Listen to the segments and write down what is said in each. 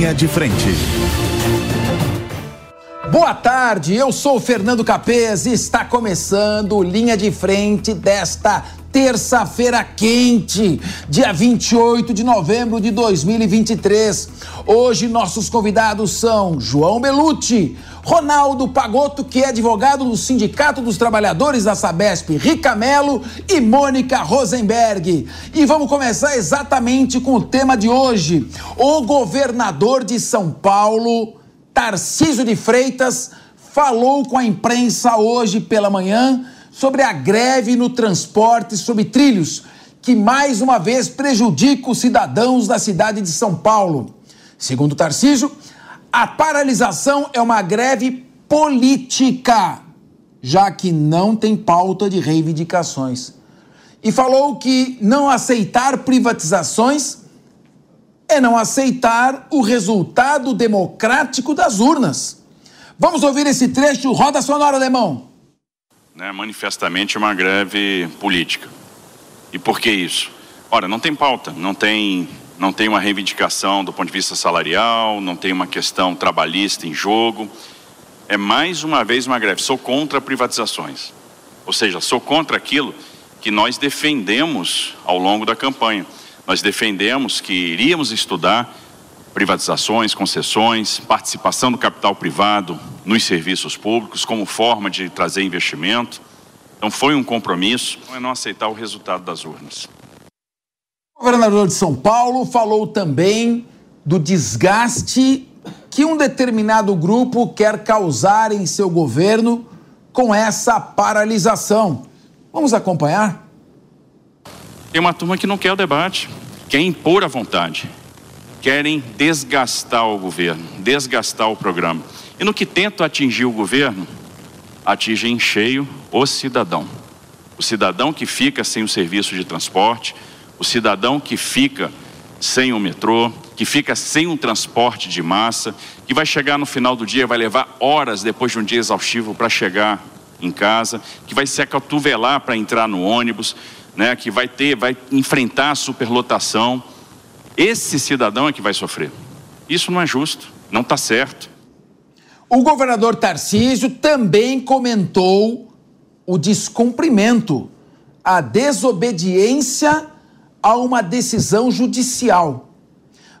Linha de frente. Boa tarde, eu sou o Fernando Capês e está começando Linha de Frente desta terça-feira quente, dia 28 de novembro de 2023. Hoje nossos convidados são João Belucci, Ronaldo Pagotto, que é advogado do Sindicato dos Trabalhadores da Sabesp, Ricamelo e Mônica Rosenberg. E vamos começar exatamente com o tema de hoje. O governador de São Paulo, Tarcísio de Freitas, falou com a imprensa hoje pela manhã sobre a greve no transporte sobre trilhos, que mais uma vez prejudica os cidadãos da cidade de São Paulo. Segundo Tarcísio, a paralisação é uma greve política, já que não tem pauta de reivindicações. E falou que não aceitar privatizações é não aceitar o resultado democrático das urnas. Vamos ouvir esse trecho, roda sonora, alemão né, manifestamente uma greve política. E por que isso? Ora, não tem pauta, não tem, não tem uma reivindicação do ponto de vista salarial, não tem uma questão trabalhista em jogo. É mais uma vez uma greve. Sou contra privatizações. Ou seja, sou contra aquilo que nós defendemos ao longo da campanha. Nós defendemos que iríamos estudar privatizações, concessões, participação do capital privado nos serviços públicos como forma de trazer investimento. Então foi um compromisso, não é não aceitar o resultado das urnas. O governador de São Paulo falou também do desgaste que um determinado grupo quer causar em seu governo com essa paralisação. Vamos acompanhar? Tem uma turma que não quer o debate, quer impor a vontade querem desgastar o governo, desgastar o programa. E no que tentam atingir o governo, atingem em cheio o cidadão. O cidadão que fica sem o serviço de transporte, o cidadão que fica sem o metrô, que fica sem um transporte de massa, que vai chegar no final do dia, vai levar horas depois de um dia exaustivo para chegar em casa, que vai se acotovelar para entrar no ônibus, né, que vai ter, vai enfrentar a superlotação. Esse cidadão é que vai sofrer. Isso não é justo, não está certo. O governador Tarcísio também comentou o descumprimento, a desobediência a uma decisão judicial.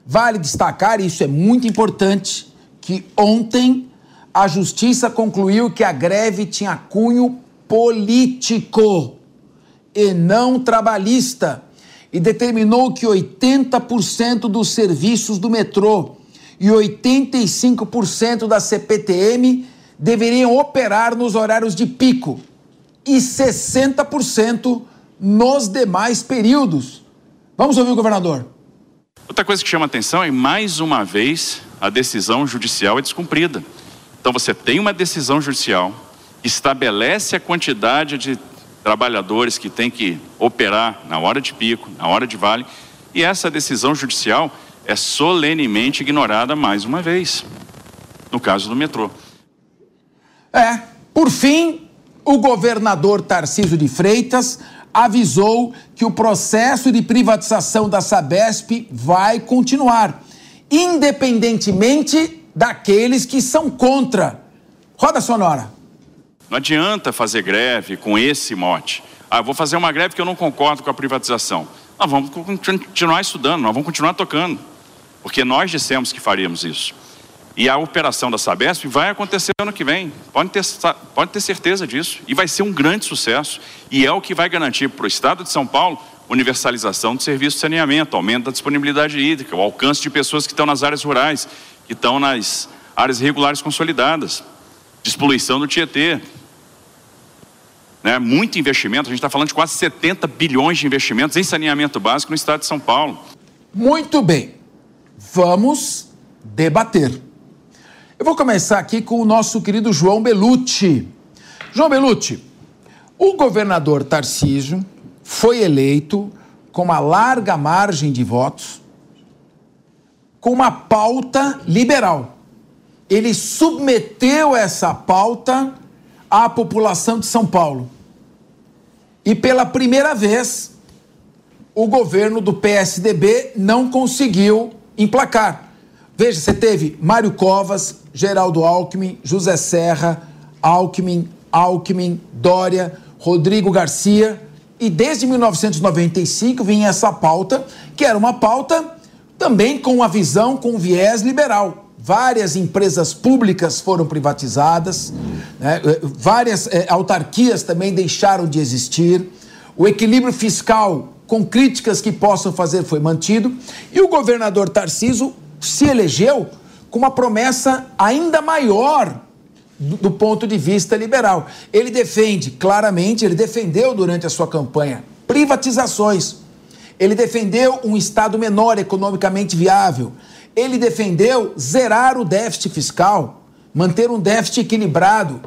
Vale destacar, e isso é muito importante, que ontem a justiça concluiu que a greve tinha cunho político e não trabalhista e determinou que 80% dos serviços do metrô e 85% da CPTM deveriam operar nos horários de pico e 60% nos demais períodos. Vamos ouvir o governador. Outra coisa que chama atenção é, mais uma vez, a decisão judicial é descumprida. Então, você tem uma decisão judicial, estabelece a quantidade de trabalhadores que têm que operar na hora de pico, na hora de vale, e essa decisão judicial é solenemente ignorada mais uma vez, no caso do metrô. É, por fim, o governador Tarcísio de Freitas avisou que o processo de privatização da Sabesp vai continuar, independentemente daqueles que são contra. Roda sonora. Não adianta fazer greve com esse mote. Ah, vou fazer uma greve que eu não concordo com a privatização. nós vamos continuar estudando, nós vamos continuar tocando, porque nós dissemos que faríamos isso. E a operação da Sabesp vai acontecer ano que vem, pode ter, pode ter certeza disso, e vai ser um grande sucesso, e é o que vai garantir para o Estado de São Paulo universalização do serviço de saneamento, aumento da disponibilidade hídrica, o alcance de pessoas que estão nas áreas rurais, que estão nas áreas regulares consolidadas, despoluição do Tietê, né, muito investimento, a gente está falando de quase 70 bilhões de investimentos em saneamento básico no estado de São Paulo. Muito bem, vamos debater. Eu vou começar aqui com o nosso querido João Belucci. João Belucci, o governador Tarcísio foi eleito com uma larga margem de votos, com uma pauta liberal. Ele submeteu essa pauta à população de São Paulo. E pela primeira vez, o governo do PSDB não conseguiu emplacar. Veja, você teve Mário Covas, Geraldo Alckmin, José Serra, Alckmin, Alckmin, Dória, Rodrigo Garcia. E desde 1995 vinha essa pauta, que era uma pauta também com uma visão, com viés liberal várias empresas públicas foram privatizadas, né? várias é, autarquias também deixaram de existir, o equilíbrio fiscal, com críticas que possam fazer, foi mantido, e o governador Tarciso se elegeu com uma promessa ainda maior do, do ponto de vista liberal. Ele defende, claramente, ele defendeu durante a sua campanha privatizações. Ele defendeu um Estado menor economicamente viável ele defendeu zerar o déficit fiscal, manter um déficit equilibrado.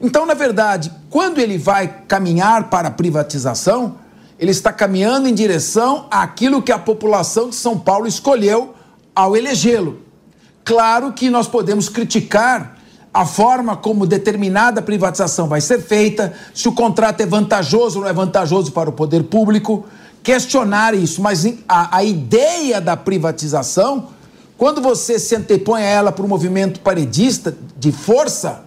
Então, na verdade, quando ele vai caminhar para a privatização, ele está caminhando em direção àquilo que a população de São Paulo escolheu ao elegê-lo. Claro que nós podemos criticar a forma como determinada privatização vai ser feita, se o contrato é vantajoso ou não é vantajoso para o poder público, questionar isso, mas a, a ideia da privatização quando você se antepõe a ela para um movimento paredista de força,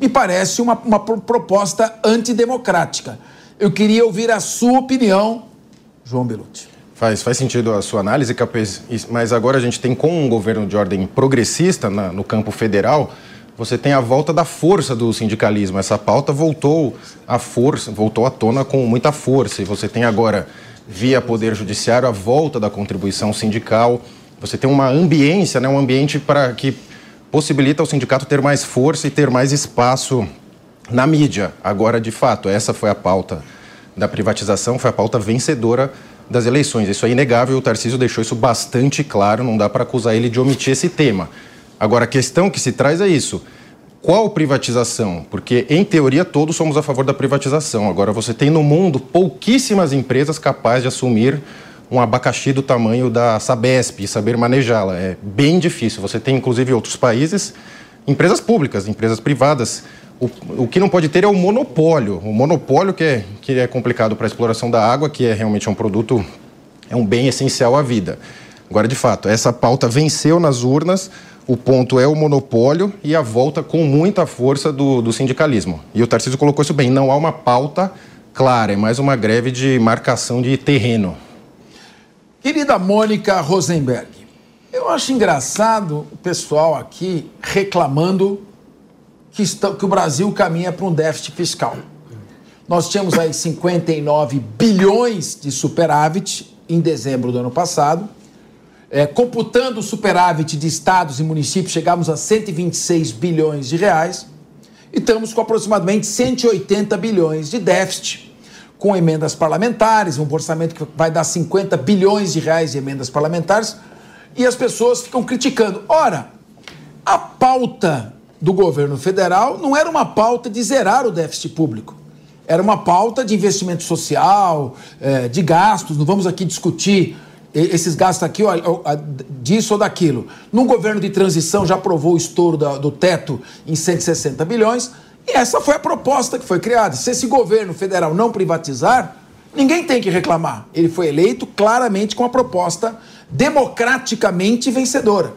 me parece uma, uma proposta antidemocrática. Eu queria ouvir a sua opinião, João Belucci. Faz, faz sentido a sua análise, Capês, mas agora a gente tem, com um governo de ordem progressista na, no campo federal, você tem a volta da força do sindicalismo. Essa pauta voltou à força, voltou à tona com muita força. E você tem agora, via Poder Judiciário, a volta da contribuição sindical. Você tem uma ambiência, né, um ambiente para que possibilita ao sindicato ter mais força e ter mais espaço na mídia. Agora, de fato, essa foi a pauta da privatização, foi a pauta vencedora das eleições. Isso é inegável, o Tarcísio deixou isso bastante claro, não dá para acusar ele de omitir esse tema. Agora, a questão que se traz é isso. Qual privatização? Porque, em teoria, todos somos a favor da privatização. Agora, você tem no mundo pouquíssimas empresas capazes de assumir um abacaxi do tamanho da Sabesp e saber manejá-la. É bem difícil. Você tem, inclusive, outros países, empresas públicas, empresas privadas. O, o que não pode ter é o monopólio. O monopólio que é, que é complicado para a exploração da água, que é realmente um produto, é um bem essencial à vida. Agora, de fato, essa pauta venceu nas urnas. O ponto é o monopólio e a volta com muita força do, do sindicalismo. E o Tarcísio colocou isso bem: não há uma pauta clara, é mais uma greve de marcação de terreno. Querida Mônica Rosenberg, eu acho engraçado o pessoal aqui reclamando que, está, que o Brasil caminha para um déficit fiscal. Nós tínhamos aí 59 bilhões de superávit em dezembro do ano passado. É, computando o superávit de estados e municípios, chegamos a 126 bilhões de reais. E estamos com aproximadamente 180 bilhões de déficit com emendas parlamentares, um orçamento que vai dar 50 bilhões de reais de emendas parlamentares, e as pessoas ficam criticando. Ora, a pauta do governo federal não era uma pauta de zerar o déficit público. Era uma pauta de investimento social, eh, de gastos. Não vamos aqui discutir esses gastos aqui, disso ou daquilo. Num governo de transição já aprovou o estouro do teto em 160 bilhões. E essa foi a proposta que foi criada. Se esse governo federal não privatizar, ninguém tem que reclamar. Ele foi eleito claramente com a proposta democraticamente vencedora.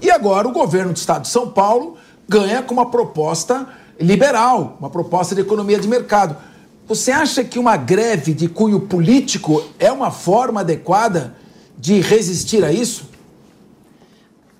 E agora o governo do estado de São Paulo ganha com uma proposta liberal, uma proposta de economia de mercado. você acha que uma greve de cunho político é uma forma adequada de resistir a isso?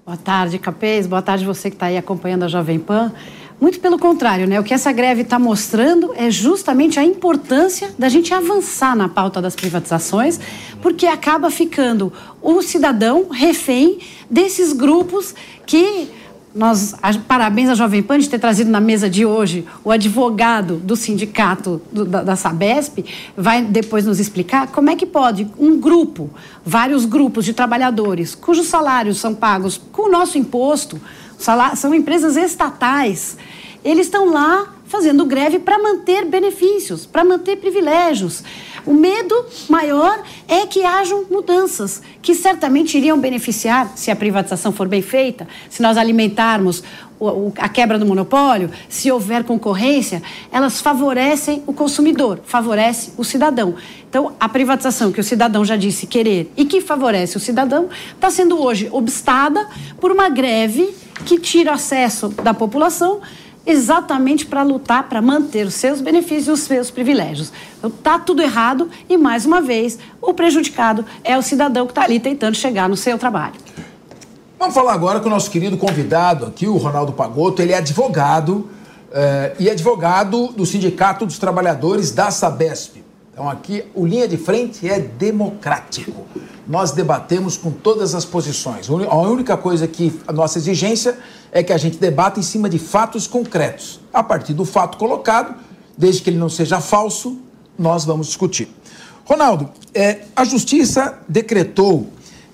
Boa tarde, Capês. Boa tarde você que está aí acompanhando a Jovem Pan. Muito pelo contrário, né? O que essa greve está mostrando é justamente a importância da gente avançar na pauta das privatizações, porque acaba ficando o cidadão refém desses grupos que nós, parabéns à Jovem Pan de ter trazido na mesa de hoje o advogado do sindicato do, da, da, Sabesp, vai depois nos explicar como é que pode um grupo, vários grupos de trabalhadores, cujos salários são pagos com o nosso imposto, são empresas estatais. Eles estão lá fazendo greve para manter benefícios, para manter privilégios. O medo maior é que hajam mudanças que certamente iriam beneficiar, se a privatização for bem feita, se nós alimentarmos a quebra do monopólio, se houver concorrência, elas favorecem o consumidor, favorece o cidadão. Então, a privatização que o cidadão já disse querer e que favorece o cidadão está sendo hoje obstada por uma greve que tira acesso da população exatamente para lutar, para manter os seus benefícios e os seus privilégios. Então, está tudo errado e, mais uma vez, o prejudicado é o cidadão que está ali tentando chegar no seu trabalho. Vamos falar agora com o nosso querido convidado aqui, o Ronaldo Pagotto. Ele é advogado eh, e advogado do Sindicato dos Trabalhadores da Sabesp. Então aqui o linha de frente é democrático. Nós debatemos com todas as posições. A única coisa que a nossa exigência é que a gente debata em cima de fatos concretos. A partir do fato colocado, desde que ele não seja falso, nós vamos discutir. Ronaldo, é, a justiça decretou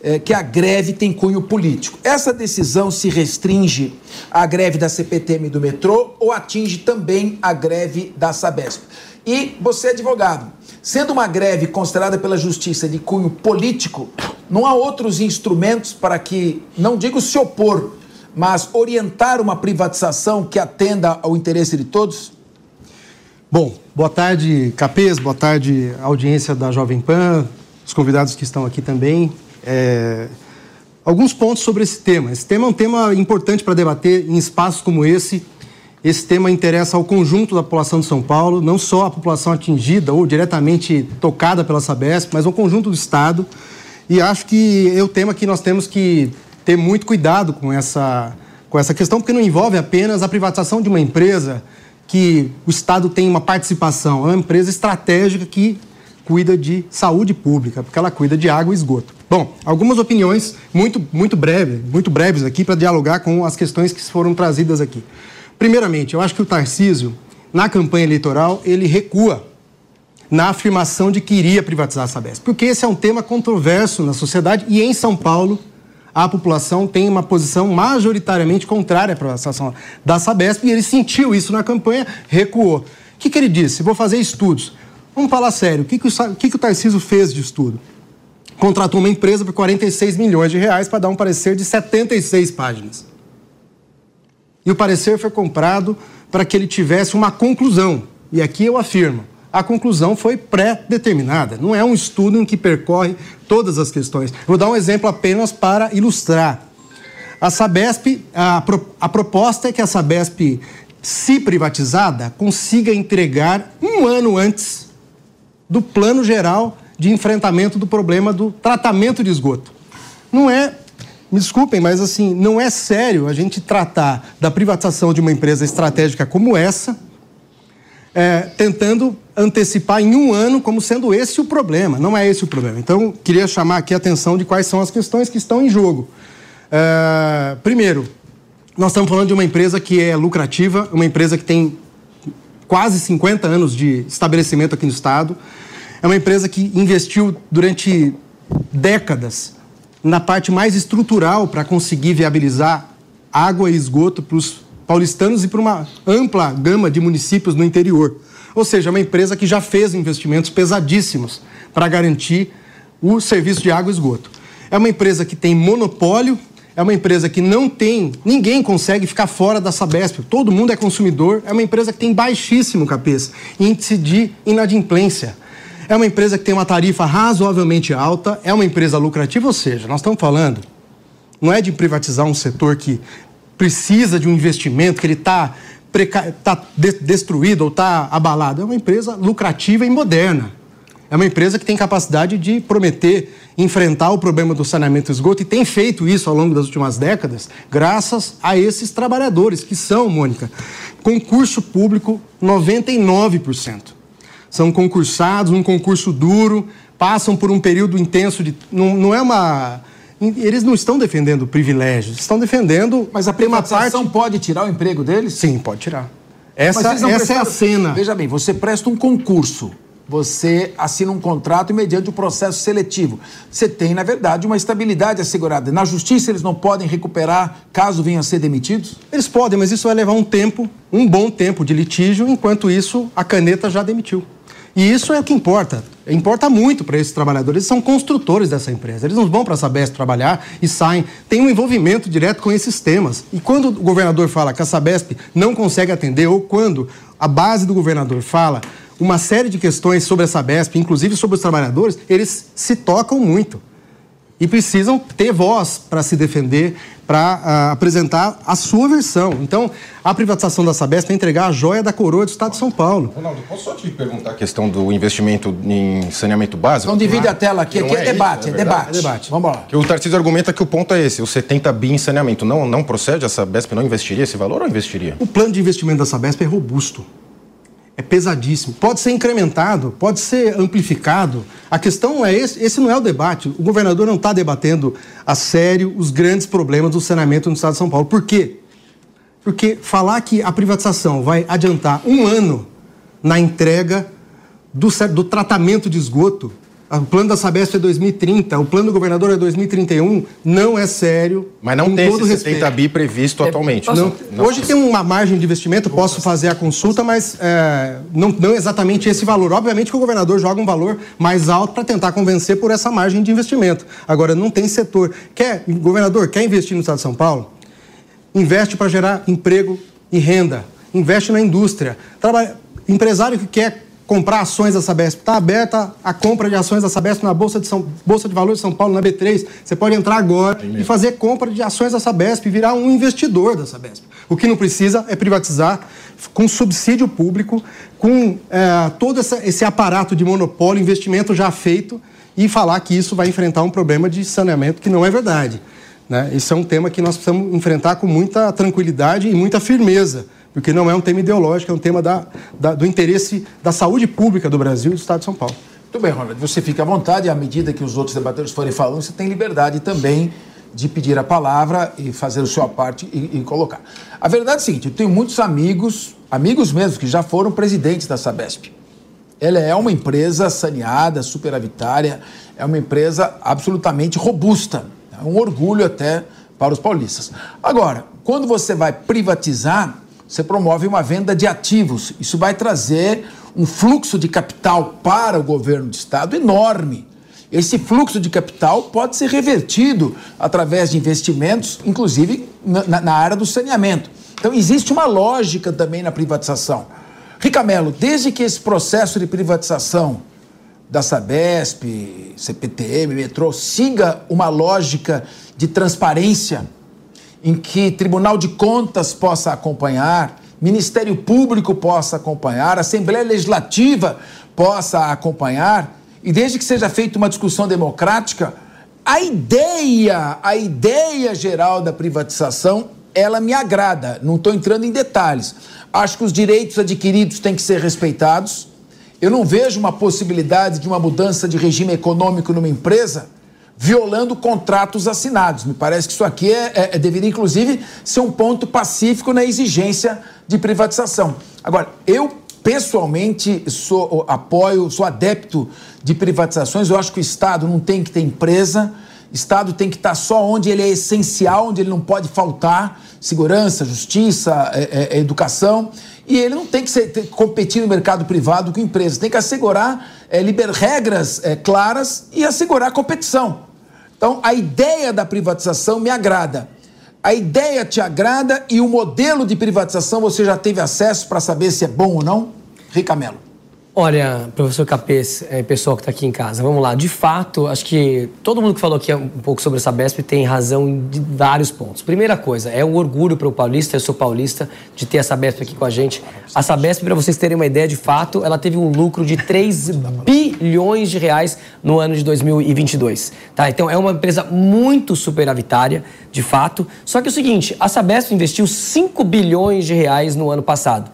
é, que a greve tem cunho político. Essa decisão se restringe à greve da CPTM do metrô ou atinge também a greve da Sabesp? E você advogado. Sendo uma greve considerada pela justiça de cunho político, não há outros instrumentos para que, não digo se opor, mas orientar uma privatização que atenda ao interesse de todos? Bom, boa tarde, Capês, boa tarde, audiência da Jovem Pan, os convidados que estão aqui também. É... Alguns pontos sobre esse tema. Esse tema é um tema importante para debater em espaços como esse, esse tema interessa ao conjunto da população de São Paulo, não só a população atingida ou diretamente tocada pela Sabesp, mas o conjunto do Estado. E acho que é o tema que nós temos que ter muito cuidado com essa, com essa questão, porque não envolve apenas a privatização de uma empresa que o Estado tem uma participação, é uma empresa estratégica que cuida de saúde pública, porque ela cuida de água e esgoto. Bom, algumas opiniões muito, muito breves, muito breves aqui para dialogar com as questões que foram trazidas aqui. Primeiramente, eu acho que o Tarcísio, na campanha eleitoral, ele recua na afirmação de que iria privatizar a Sabesp, porque esse é um tema controverso na sociedade e em São Paulo a população tem uma posição majoritariamente contrária à privatização da Sabesp e ele sentiu isso na campanha, recuou. O que, que ele disse? Vou fazer estudos. Vamos falar sério, o que, que, o, que, que o Tarcísio fez de estudo? Contratou uma empresa por 46 milhões de reais para dar um parecer de 76 páginas. E o parecer foi comprado para que ele tivesse uma conclusão. E aqui eu afirmo: a conclusão foi pré-determinada. Não é um estudo em que percorre todas as questões. Vou dar um exemplo apenas para ilustrar. A Sabesp, a, pro, a proposta é que a Sabesp, se privatizada, consiga entregar um ano antes do plano geral de enfrentamento do problema do tratamento de esgoto. Não é me desculpem, mas assim, não é sério a gente tratar da privatização de uma empresa estratégica como essa, é, tentando antecipar em um ano como sendo esse o problema. Não é esse o problema. Então, queria chamar aqui a atenção de quais são as questões que estão em jogo. É, primeiro, nós estamos falando de uma empresa que é lucrativa, uma empresa que tem quase 50 anos de estabelecimento aqui no Estado. É uma empresa que investiu durante décadas na parte mais estrutural para conseguir viabilizar água e esgoto para os paulistanos e para uma ampla gama de municípios no interior. Ou seja, é uma empresa que já fez investimentos pesadíssimos para garantir o serviço de água e esgoto. É uma empresa que tem monopólio, é uma empresa que não tem, ninguém consegue ficar fora da Sabesp, todo mundo é consumidor, é uma empresa que tem baixíssimo capês, índice de inadimplência. É uma empresa que tem uma tarifa razoavelmente alta, é uma empresa lucrativa, ou seja, nós estamos falando, não é de privatizar um setor que precisa de um investimento, que ele está tá destruída ou está abalada. É uma empresa lucrativa e moderna. É uma empresa que tem capacidade de prometer enfrentar o problema do saneamento e esgoto e tem feito isso ao longo das últimas décadas, graças a esses trabalhadores, que são, Mônica, concurso público 99%. São concursados, um concurso duro, passam por um período intenso de. Não, não é uma. Eles não estão defendendo privilégios, estão defendendo. Mas a privatização parte... pode tirar o emprego deles? Sim, pode tirar. Essa, essa é a cena. Veja bem, você presta um concurso você assina um contrato mediante o um processo seletivo. Você tem, na verdade, uma estabilidade assegurada. Na justiça, eles não podem recuperar caso venham a ser demitidos? Eles podem, mas isso vai levar um tempo, um bom tempo de litígio, enquanto isso, a caneta já demitiu. E isso é o que importa. Importa muito para esses trabalhadores. Eles são construtores dessa empresa. Eles não vão para a Sabesp trabalhar e saem. Tem um envolvimento direto com esses temas. E quando o governador fala que a Sabesp não consegue atender, ou quando a base do governador fala uma série de questões sobre a Sabesp, inclusive sobre os trabalhadores, eles se tocam muito. E precisam ter voz para se defender, para uh, apresentar a sua versão. Então, a privatização da Sabesp é entregar a joia da coroa do Estado de São Paulo. Ronaldo, posso só te perguntar a questão do investimento em saneamento básico? Então divide a tela aqui, aqui é, é, debate, isso, é, é debate. É debate. Vamos lá. Que o Tarcísio argumenta que o ponto é esse, os 70 bi em saneamento. Não, não procede? A Sabesp não investiria esse valor ou investiria? O plano de investimento da Sabesp é robusto é pesadíssimo. Pode ser incrementado, pode ser amplificado. A questão é esse, esse não é o debate. O governador não está debatendo a sério os grandes problemas do saneamento no estado de São Paulo. Por quê? Porque falar que a privatização vai adiantar um ano na entrega do, do tratamento de esgoto o plano da Sabesp é 2030, o plano do governador é 2031, não é sério. Mas não tem todo esse 70 bi previsto é, atualmente. Não, não, hoje tem uma margem de investimento, posso fazer a consulta, mas é, não, não exatamente esse valor. Obviamente que o governador joga um valor mais alto para tentar convencer por essa margem de investimento. Agora, não tem setor. Quer, governador, quer investir no estado de São Paulo? Investe para gerar emprego e renda. Investe na indústria. Trabalha, empresário que quer comprar ações da Sabesp. Está aberta a compra de ações da Sabesp na Bolsa de, São, Bolsa de Valores de São Paulo, na B3. Você pode entrar agora e fazer compra de ações da Sabesp e virar um investidor da Sabesp. O que não precisa é privatizar com subsídio público, com é, todo essa, esse aparato de monopólio, investimento já feito e falar que isso vai enfrentar um problema de saneamento que não é verdade. Né? Esse é um tema que nós precisamos enfrentar com muita tranquilidade e muita firmeza porque não é um tema ideológico, é um tema da, da, do interesse da saúde pública do Brasil e do Estado de São Paulo. Muito bem, Ronald, você fica à vontade, à medida que os outros debatedores forem falando, você tem liberdade também de pedir a palavra e fazer a sua parte e, e colocar. A verdade é a seguinte, eu tenho muitos amigos, amigos mesmo, que já foram presidentes da Sabesp. Ela é uma empresa saneada, superavitária, é uma empresa absolutamente robusta. É um orgulho até para os paulistas. Agora, quando você vai privatizar, você promove uma venda de ativos. Isso vai trazer um fluxo de capital para o governo do estado enorme. Esse fluxo de capital pode ser revertido através de investimentos, inclusive na, na área do saneamento. Então, existe uma lógica também na privatização. Ricamelo, desde que esse processo de privatização da Sabesp, CPTM, metrô, siga uma lógica de transparência, em que Tribunal de Contas possa acompanhar, Ministério Público possa acompanhar, Assembleia Legislativa possa acompanhar, e desde que seja feita uma discussão democrática, a ideia, a ideia geral da privatização, ela me agrada. Não estou entrando em detalhes. Acho que os direitos adquiridos têm que ser respeitados. Eu não vejo uma possibilidade de uma mudança de regime econômico numa empresa violando contratos assinados. Me parece que isso aqui é, é, é, deveria, inclusive, ser um ponto pacífico na exigência de privatização. Agora, eu pessoalmente sou apoio, sou adepto de privatizações. Eu acho que o Estado não tem que ter empresa. Estado tem que estar só onde ele é essencial, onde ele não pode faltar segurança, justiça, é, é, educação. E ele não tem que ser, ter, competir no mercado privado com empresas. Tem que assegurar é, liber, regras é, claras e assegurar competição. Então, a ideia da privatização me agrada. A ideia te agrada e o modelo de privatização você já teve acesso para saber se é bom ou não? Rica Melo. Olha, professor Capês, é, pessoal que está aqui em casa, vamos lá. De fato, acho que todo mundo que falou aqui um pouco sobre essa Sabesp tem razão em vários pontos. Primeira coisa, é um orgulho para o paulista, eu sou paulista, de ter a Sabesp aqui com a gente. A Sabesp, para vocês terem uma ideia, de fato, ela teve um lucro de 3 bilhões de reais no ano de 2022. Tá? Então, é uma empresa muito superavitária, de fato. Só que é o seguinte, a Sabesp investiu 5 bilhões de reais no ano passado.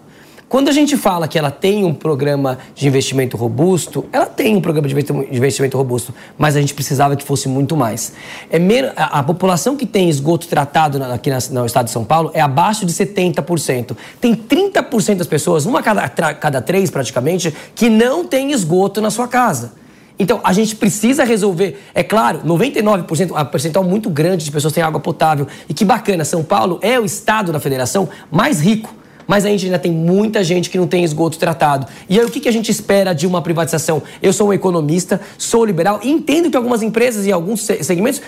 Quando a gente fala que ela tem um programa de investimento robusto, ela tem um programa de investimento robusto, mas a gente precisava que fosse muito mais. É a, a população que tem esgoto tratado aqui no estado de São Paulo é abaixo de 70%. Tem 30% das pessoas, uma cada, cada três praticamente, que não tem esgoto na sua casa. Então, a gente precisa resolver. É claro, 99%, um percentual muito grande de pessoas têm água potável. E que bacana, São Paulo é o estado da federação mais rico mas a gente ainda tem muita gente que não tem esgoto tratado. E aí o que, que a gente espera de uma privatização? Eu sou um economista, sou liberal entendo que algumas empresas e alguns segmentos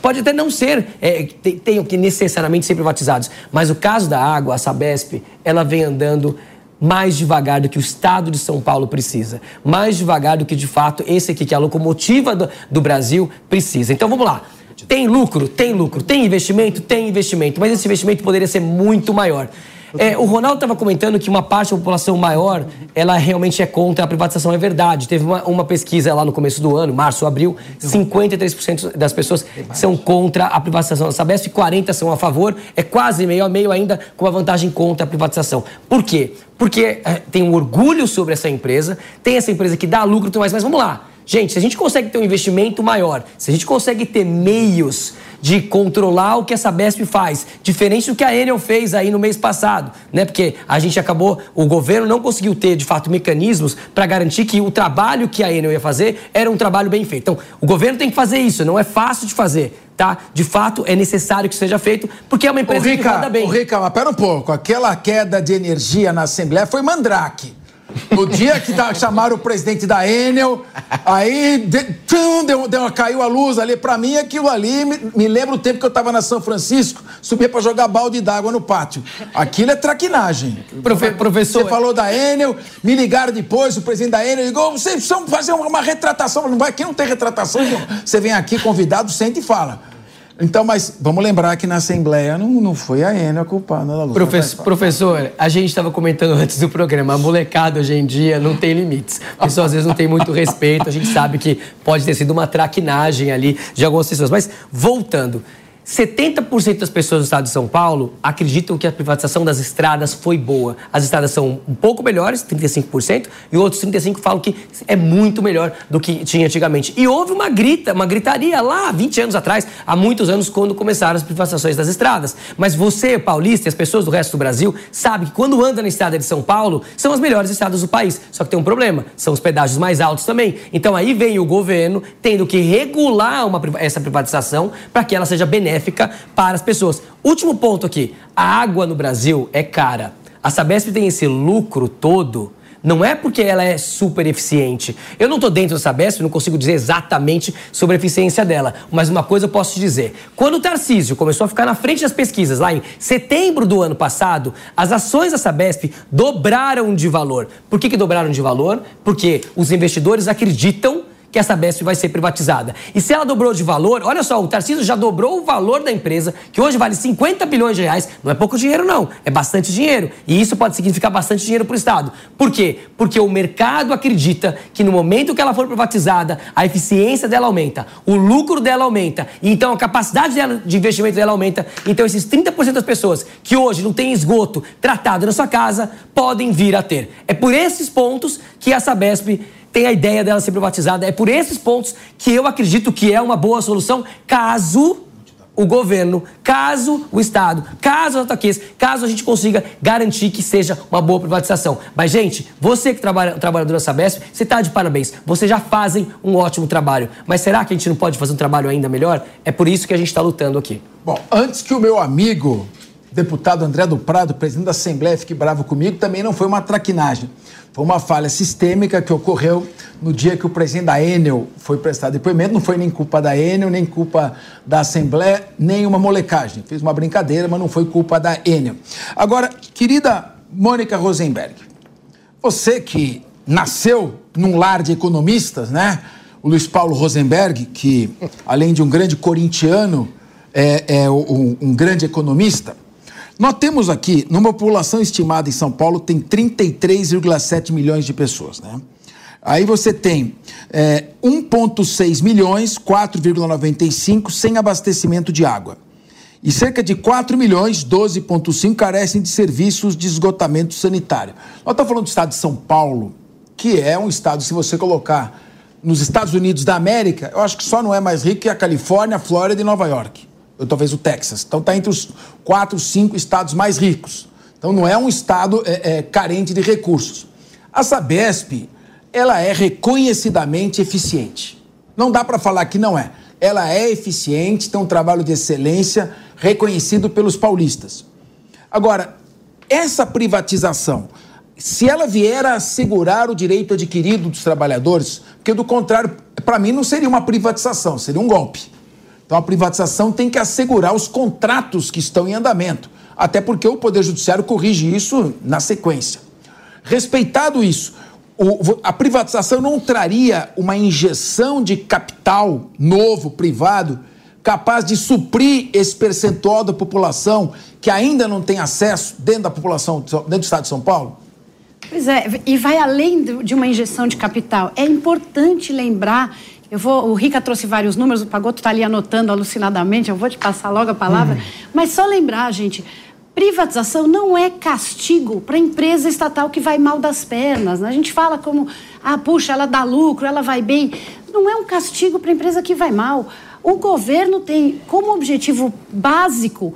pode até não ser, é, tenham que necessariamente ser privatizados. Mas o caso da água, a Sabesp, ela vem andando mais devagar do que o Estado de São Paulo precisa, mais devagar do que de fato esse aqui, que é a locomotiva do, do Brasil, precisa. Então vamos lá. Tem lucro? Tem lucro. Tem investimento? Tem investimento. Mas esse investimento poderia ser muito maior. É, o Ronaldo estava comentando que uma parte da população maior, ela realmente é contra a privatização, é verdade. Teve uma, uma pesquisa lá no começo do ano, março, abril, 53% das pessoas são contra a privatização da Sabesp, 40% são a favor, é quase meio a meio ainda com a vantagem contra a privatização. Por quê? Porque é, tem um orgulho sobre essa empresa, tem essa empresa que dá lucro, mas, mas vamos lá. Gente, se a gente consegue ter um investimento maior, se a gente consegue ter meios de controlar o que essa Sabesp faz, diferente do que a Enel fez aí no mês passado, né? Porque a gente acabou, o governo não conseguiu ter, de fato, mecanismos para garantir que o trabalho que a Enel ia fazer era um trabalho bem feito. Então, o governo tem que fazer isso, não é fácil de fazer. Tá? De fato, é necessário que seja feito, porque é uma empresa Rica, que roda bem. Ô, Rica, mas pera um pouco. Aquela queda de energia na Assembleia foi mandrake. No dia que tá, chamaram o presidente da Enel, aí de, deu, deu, caiu a luz ali. Pra mim, aquilo ali me, me lembra o tempo que eu tava na São Francisco, subia pra jogar balde d'água no pátio. Aquilo é traquinagem. Profe, professor. Você falou da Enel, me ligaram depois, o presidente da Enel ligou, vocês precisam fazer uma, uma retratação. Não vai, aqui não tem retratação, você vem aqui convidado, sente e fala. Então, mas vamos lembrar que na Assembleia não, não foi a Enel a culpada da luta. Professor, professor, a gente estava comentando antes do programa, a molecada hoje em dia não tem limites. A pessoa às vezes não tem muito respeito, a gente sabe que pode ter sido uma traquinagem ali de algumas pessoas. Mas, voltando, 70% das pessoas do estado de São Paulo acreditam que a privatização das estradas foi boa. As estradas são um pouco melhores, 35%, e outros 35% falam que é muito melhor do que tinha antigamente. E houve uma grita, uma gritaria lá 20 anos atrás, há muitos anos, quando começaram as privatizações das estradas. Mas você, paulista, e as pessoas do resto do Brasil, sabe que quando anda na estrada de São Paulo, são as melhores estradas do país. Só que tem um problema, são os pedágios mais altos também. Então aí vem o governo tendo que regular uma, essa privatização para que ela seja benéfica benéfica para as pessoas. Último ponto aqui: a água no Brasil é cara. A Sabesp tem esse lucro todo. Não é porque ela é super eficiente. Eu não estou dentro da Sabesp, não consigo dizer exatamente sobre a eficiência dela. Mas uma coisa eu posso te dizer. Quando o Tarcísio começou a ficar na frente das pesquisas, lá em setembro do ano passado, as ações da Sabesp dobraram de valor. Por que, que dobraram de valor? Porque os investidores acreditam que essa Sabesp vai ser privatizada. E se ela dobrou de valor, olha só, o Tarcísio já dobrou o valor da empresa, que hoje vale 50 bilhões de reais. Não é pouco dinheiro, não. É bastante dinheiro. E isso pode significar bastante dinheiro para o Estado. Por quê? Porque o mercado acredita que no momento que ela for privatizada, a eficiência dela aumenta, o lucro dela aumenta, e então a capacidade dela, de investimento dela aumenta. Então esses 30% das pessoas que hoje não têm esgoto tratado na sua casa podem vir a ter. É por esses pontos que a Sabesp tem a ideia dela ser privatizada. É por esses pontos que eu acredito que é uma boa solução, caso o governo, caso o Estado, caso o ataques, caso a gente consiga garantir que seja uma boa privatização. Mas, gente, você que trabalha, trabalhador da Sabesp, você está de parabéns. Vocês já fazem um ótimo trabalho. Mas será que a gente não pode fazer um trabalho ainda melhor? É por isso que a gente está lutando aqui. Bom, antes que o meu amigo, deputado André do Prado, presidente da Assembleia, fique bravo comigo, também não foi uma traquinagem. Foi uma falha sistêmica que ocorreu no dia que o presidente da Enel foi prestar depoimento. Não foi nem culpa da Enel, nem culpa da Assembleia, nem uma molecagem. Fiz uma brincadeira, mas não foi culpa da Enel. Agora, querida Mônica Rosenberg, você que nasceu num lar de economistas, né? O Luiz Paulo Rosenberg, que além de um grande corintiano, é, é um, um grande economista. Nós temos aqui, numa população estimada em São Paulo, tem 33,7 milhões de pessoas, né? Aí você tem é, 1,6 milhões, 4,95 sem abastecimento de água. E cerca de 4 milhões, 12,5 carecem de serviços de esgotamento sanitário. Nós estamos falando do estado de São Paulo, que é um estado, se você colocar nos Estados Unidos da América, eu acho que só não é mais rico que a Califórnia, a Flórida e Nova York. Talvez o Texas. Então está entre os quatro, cinco estados mais ricos. Então não é um estado é, é, carente de recursos. A Sabesp ela é reconhecidamente eficiente. Não dá para falar que não é. Ela é eficiente, tem um trabalho de excelência reconhecido pelos paulistas. Agora, essa privatização, se ela vier a assegurar o direito adquirido dos trabalhadores, porque do contrário, para mim não seria uma privatização, seria um golpe. Então a privatização tem que assegurar os contratos que estão em andamento, até porque o Poder Judiciário corrige isso na sequência. Respeitado isso, o, a privatização não traria uma injeção de capital novo, privado, capaz de suprir esse percentual da população que ainda não tem acesso dentro da população, dentro do estado de São Paulo? Pois é, e vai além de uma injeção de capital. É importante lembrar. Eu vou, o Rica trouxe vários números, o Pagoto está ali anotando alucinadamente, eu vou te passar logo a palavra. Hum. Mas só lembrar, gente, Privatização não é castigo para a empresa estatal que vai mal das pernas. Né? A gente fala como, ah, puxa, ela dá lucro, ela vai bem. Não é um castigo para a empresa que vai mal. O governo tem como objetivo básico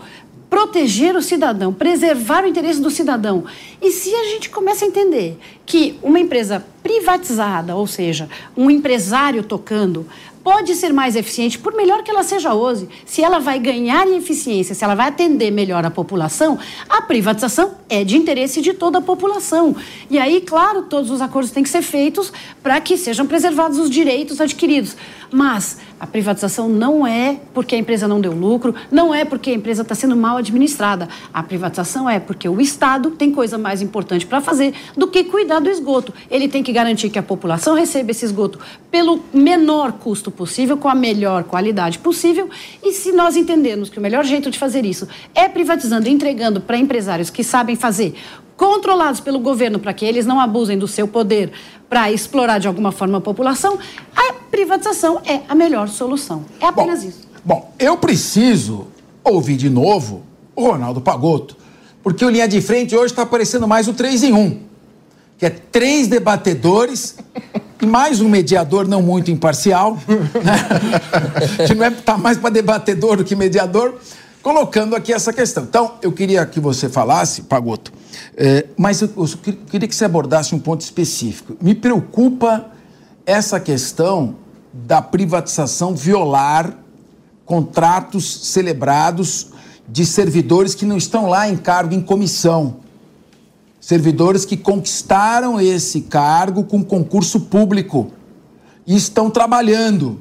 proteger o cidadão, preservar o interesse do cidadão. E se a gente começa a entender que uma empresa privatizada, ou seja, um empresário tocando, pode ser mais eficiente, por melhor que ela seja hoje, se ela vai ganhar em eficiência, se ela vai atender melhor a população, a privatização é de interesse de toda a população. E aí, claro, todos os acordos têm que ser feitos para que sejam preservados os direitos adquiridos. Mas a privatização não é porque a empresa não deu lucro, não é porque a empresa está sendo mal administrada. A privatização é porque o Estado tem coisa mais importante para fazer do que cuidar do esgoto. Ele tem que garantir que a população receba esse esgoto pelo menor custo possível, com a melhor qualidade possível. E se nós entendermos que o melhor jeito de fazer isso é privatizando e entregando para empresários que sabem fazer, controlados pelo governo para que eles não abusem do seu poder para explorar de alguma forma a população, a privatização é a melhor solução. É apenas bom, isso. Bom, eu preciso ouvir de novo o Ronaldo Pagotto, porque o Linha de Frente hoje está parecendo mais o 3 em 1, que é três debatedores e mais um mediador não muito imparcial, né? que não é tá mais para debatedor do que mediador, colocando aqui essa questão. Então, eu queria que você falasse, Pagoto, é, mas eu, eu queria que você abordasse um ponto específico. Me preocupa essa questão da privatização violar contratos celebrados de servidores que não estão lá em cargo em comissão servidores que conquistaram esse cargo com concurso público e estão trabalhando.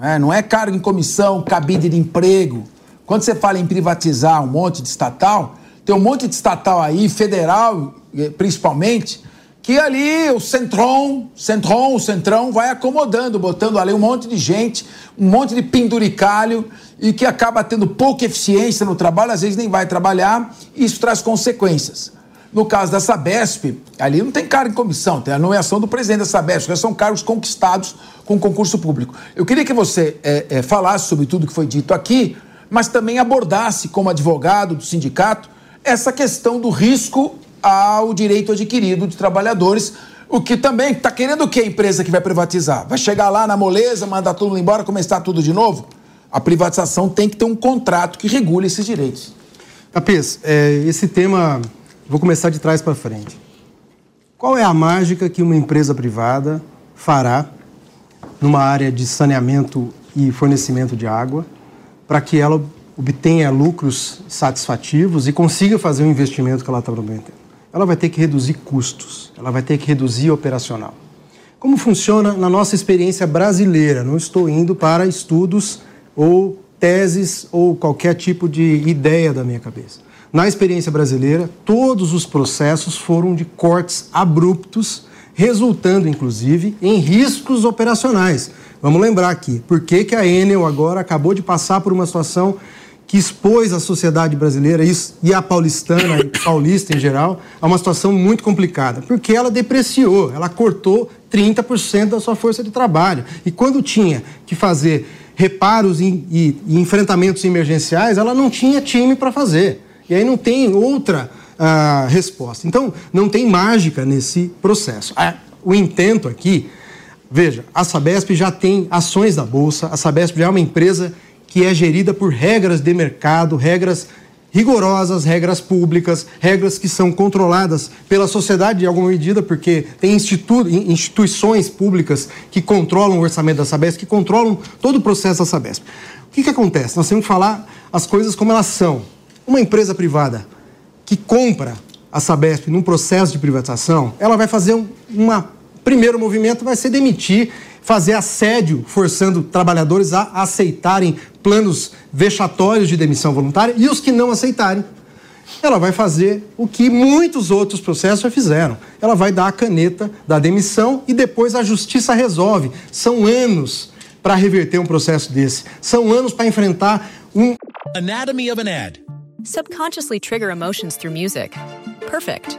É, não é cargo em comissão, cabide de emprego. Quando você fala em privatizar um monte de estatal, tem um monte de estatal aí, federal eh, principalmente, que ali o Centron, Centron, o Centrão vai acomodando, botando ali um monte de gente, um monte de penduricalho e que acaba tendo pouca eficiência no trabalho, às vezes nem vai trabalhar, e isso traz consequências. No caso da Sabesp, ali não tem cargo em comissão, tem a nomeação do presidente da Sabesp, já são cargos conquistados com concurso público. Eu queria que você é, é, falasse sobre tudo que foi dito aqui, mas também abordasse, como advogado do sindicato, essa questão do risco ao direito adquirido de trabalhadores, o que também está querendo o que a empresa que vai privatizar? Vai chegar lá na moleza, mandar mundo embora, começar tudo de novo? A privatização tem que ter um contrato que regule esses direitos. Capês, é, esse tema Vou começar de trás para frente. Qual é a mágica que uma empresa privada fará numa área de saneamento e fornecimento de água para que ela obtenha lucros satisfativos e consiga fazer o investimento que ela está prometendo? Ela vai ter que reduzir custos, ela vai ter que reduzir operacional. Como funciona na nossa experiência brasileira? Não estou indo para estudos ou teses ou qualquer tipo de ideia da minha cabeça. Na experiência brasileira, todos os processos foram de cortes abruptos resultando, inclusive, em riscos operacionais. Vamos lembrar aqui, por que, que a Enel agora acabou de passar por uma situação que expôs a sociedade brasileira e a paulistana e paulista em geral a uma situação muito complicada, porque ela depreciou, ela cortou 30% da sua força de trabalho. E quando tinha que fazer reparos e, e, e enfrentamentos emergenciais, ela não tinha time para fazer. E aí não tem outra uh, resposta. Então, não tem mágica nesse processo. Ah, o intento aqui, veja, a Sabesp já tem ações da Bolsa, a Sabesp já é uma empresa que é gerida por regras de mercado, regras rigorosas, regras públicas, regras que são controladas pela sociedade em alguma medida, porque tem institu instituições públicas que controlam o orçamento da Sabesp, que controlam todo o processo da Sabesp. O que, que acontece? Nós temos que falar as coisas como elas são. Uma empresa privada que compra a Sabesp num processo de privatização, ela vai fazer um uma, primeiro movimento, vai ser demitir fazer assédio, forçando trabalhadores a aceitarem planos vexatórios de demissão voluntária e os que não aceitarem, ela vai fazer o que muitos outros processos já fizeram. Ela vai dar a caneta da demissão e depois a justiça resolve. São anos para reverter um processo desse. São anos para enfrentar um Anatomy of an ad. Subconsciously trigger emotions through music. Perfect.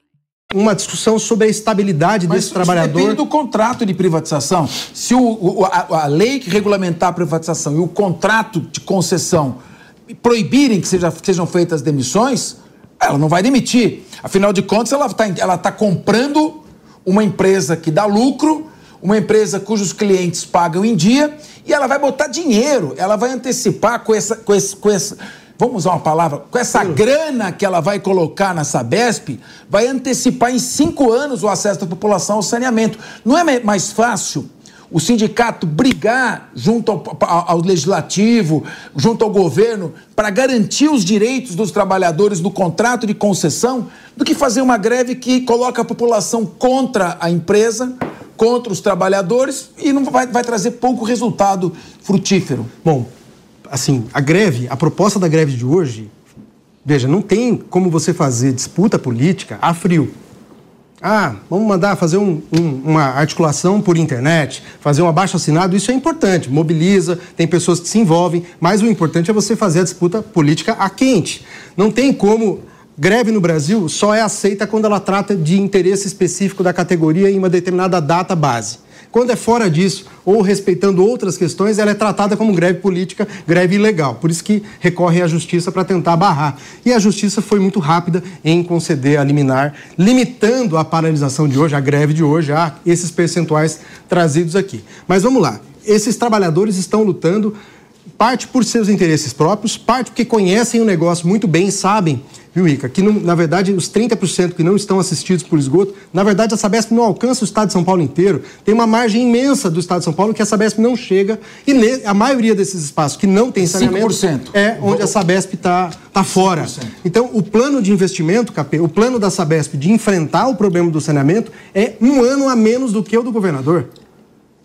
uma discussão sobre a estabilidade Mas desse trabalhador. Depende do contrato de privatização. Se o, a, a, lei que regulamentar a privatização e o contrato de concessão proibirem que seja, sejam feitas demissões, ela não vai demitir. Afinal de contas, ela está ela tá comprando uma empresa que dá lucro, uma empresa cujos clientes pagam em dia, e ela vai botar dinheiro, ela vai antecipar com essa, com esse, com essa vamos usar uma palavra, com essa grana que ela vai colocar na Sabesp, vai antecipar em cinco anos o acesso da população ao saneamento. Não é mais fácil o sindicato brigar junto ao, ao, legislativo, junto ao governo, para garantir os direitos dos trabalhadores no contrato de concessão, do que fazer uma greve que coloca a população contra a empresa, contra os trabalhadores e não vai, vai trazer pouco resultado frutífero. Bom, assim, a greve, a proposta da greve de hoje, veja, não tem como você fazer disputa política a frio. Ah, vamos mandar fazer um, um, uma articulação por internet, fazer um abaixo assinado, isso é importante, mobiliza, tem pessoas que se envolvem, mas o importante é você fazer a disputa política a quente. Não tem como. Greve no Brasil só é aceita quando ela trata de interesse específico da categoria em uma determinada data base. Quando é fora disso, ou respeitando outras questões, ela é tratada como greve política, greve ilegal. Por isso que recorre à justiça para tentar barrar. E a justiça foi muito rápida em conceder a liminar, limitando a paralisação de hoje, a greve de hoje, a esses percentuais trazidos aqui. Mas vamos lá. Esses trabalhadores estão lutando parte por seus interesses próprios, parte porque conhecem o negócio muito bem e sabem viu, Rica? Que, não, na verdade, os 30% que não estão assistidos por esgoto, na verdade, a Sabesp não alcança o estado de São Paulo inteiro. Tem uma margem imensa do estado de São Paulo que a Sabesp não chega. E ne, a maioria desses espaços que não tem saneamento 5%. é onde a Sabesp está tá fora. 5%. Então, o plano de investimento, KP, o plano da Sabesp de enfrentar o problema do saneamento é um ano a menos do que o do governador.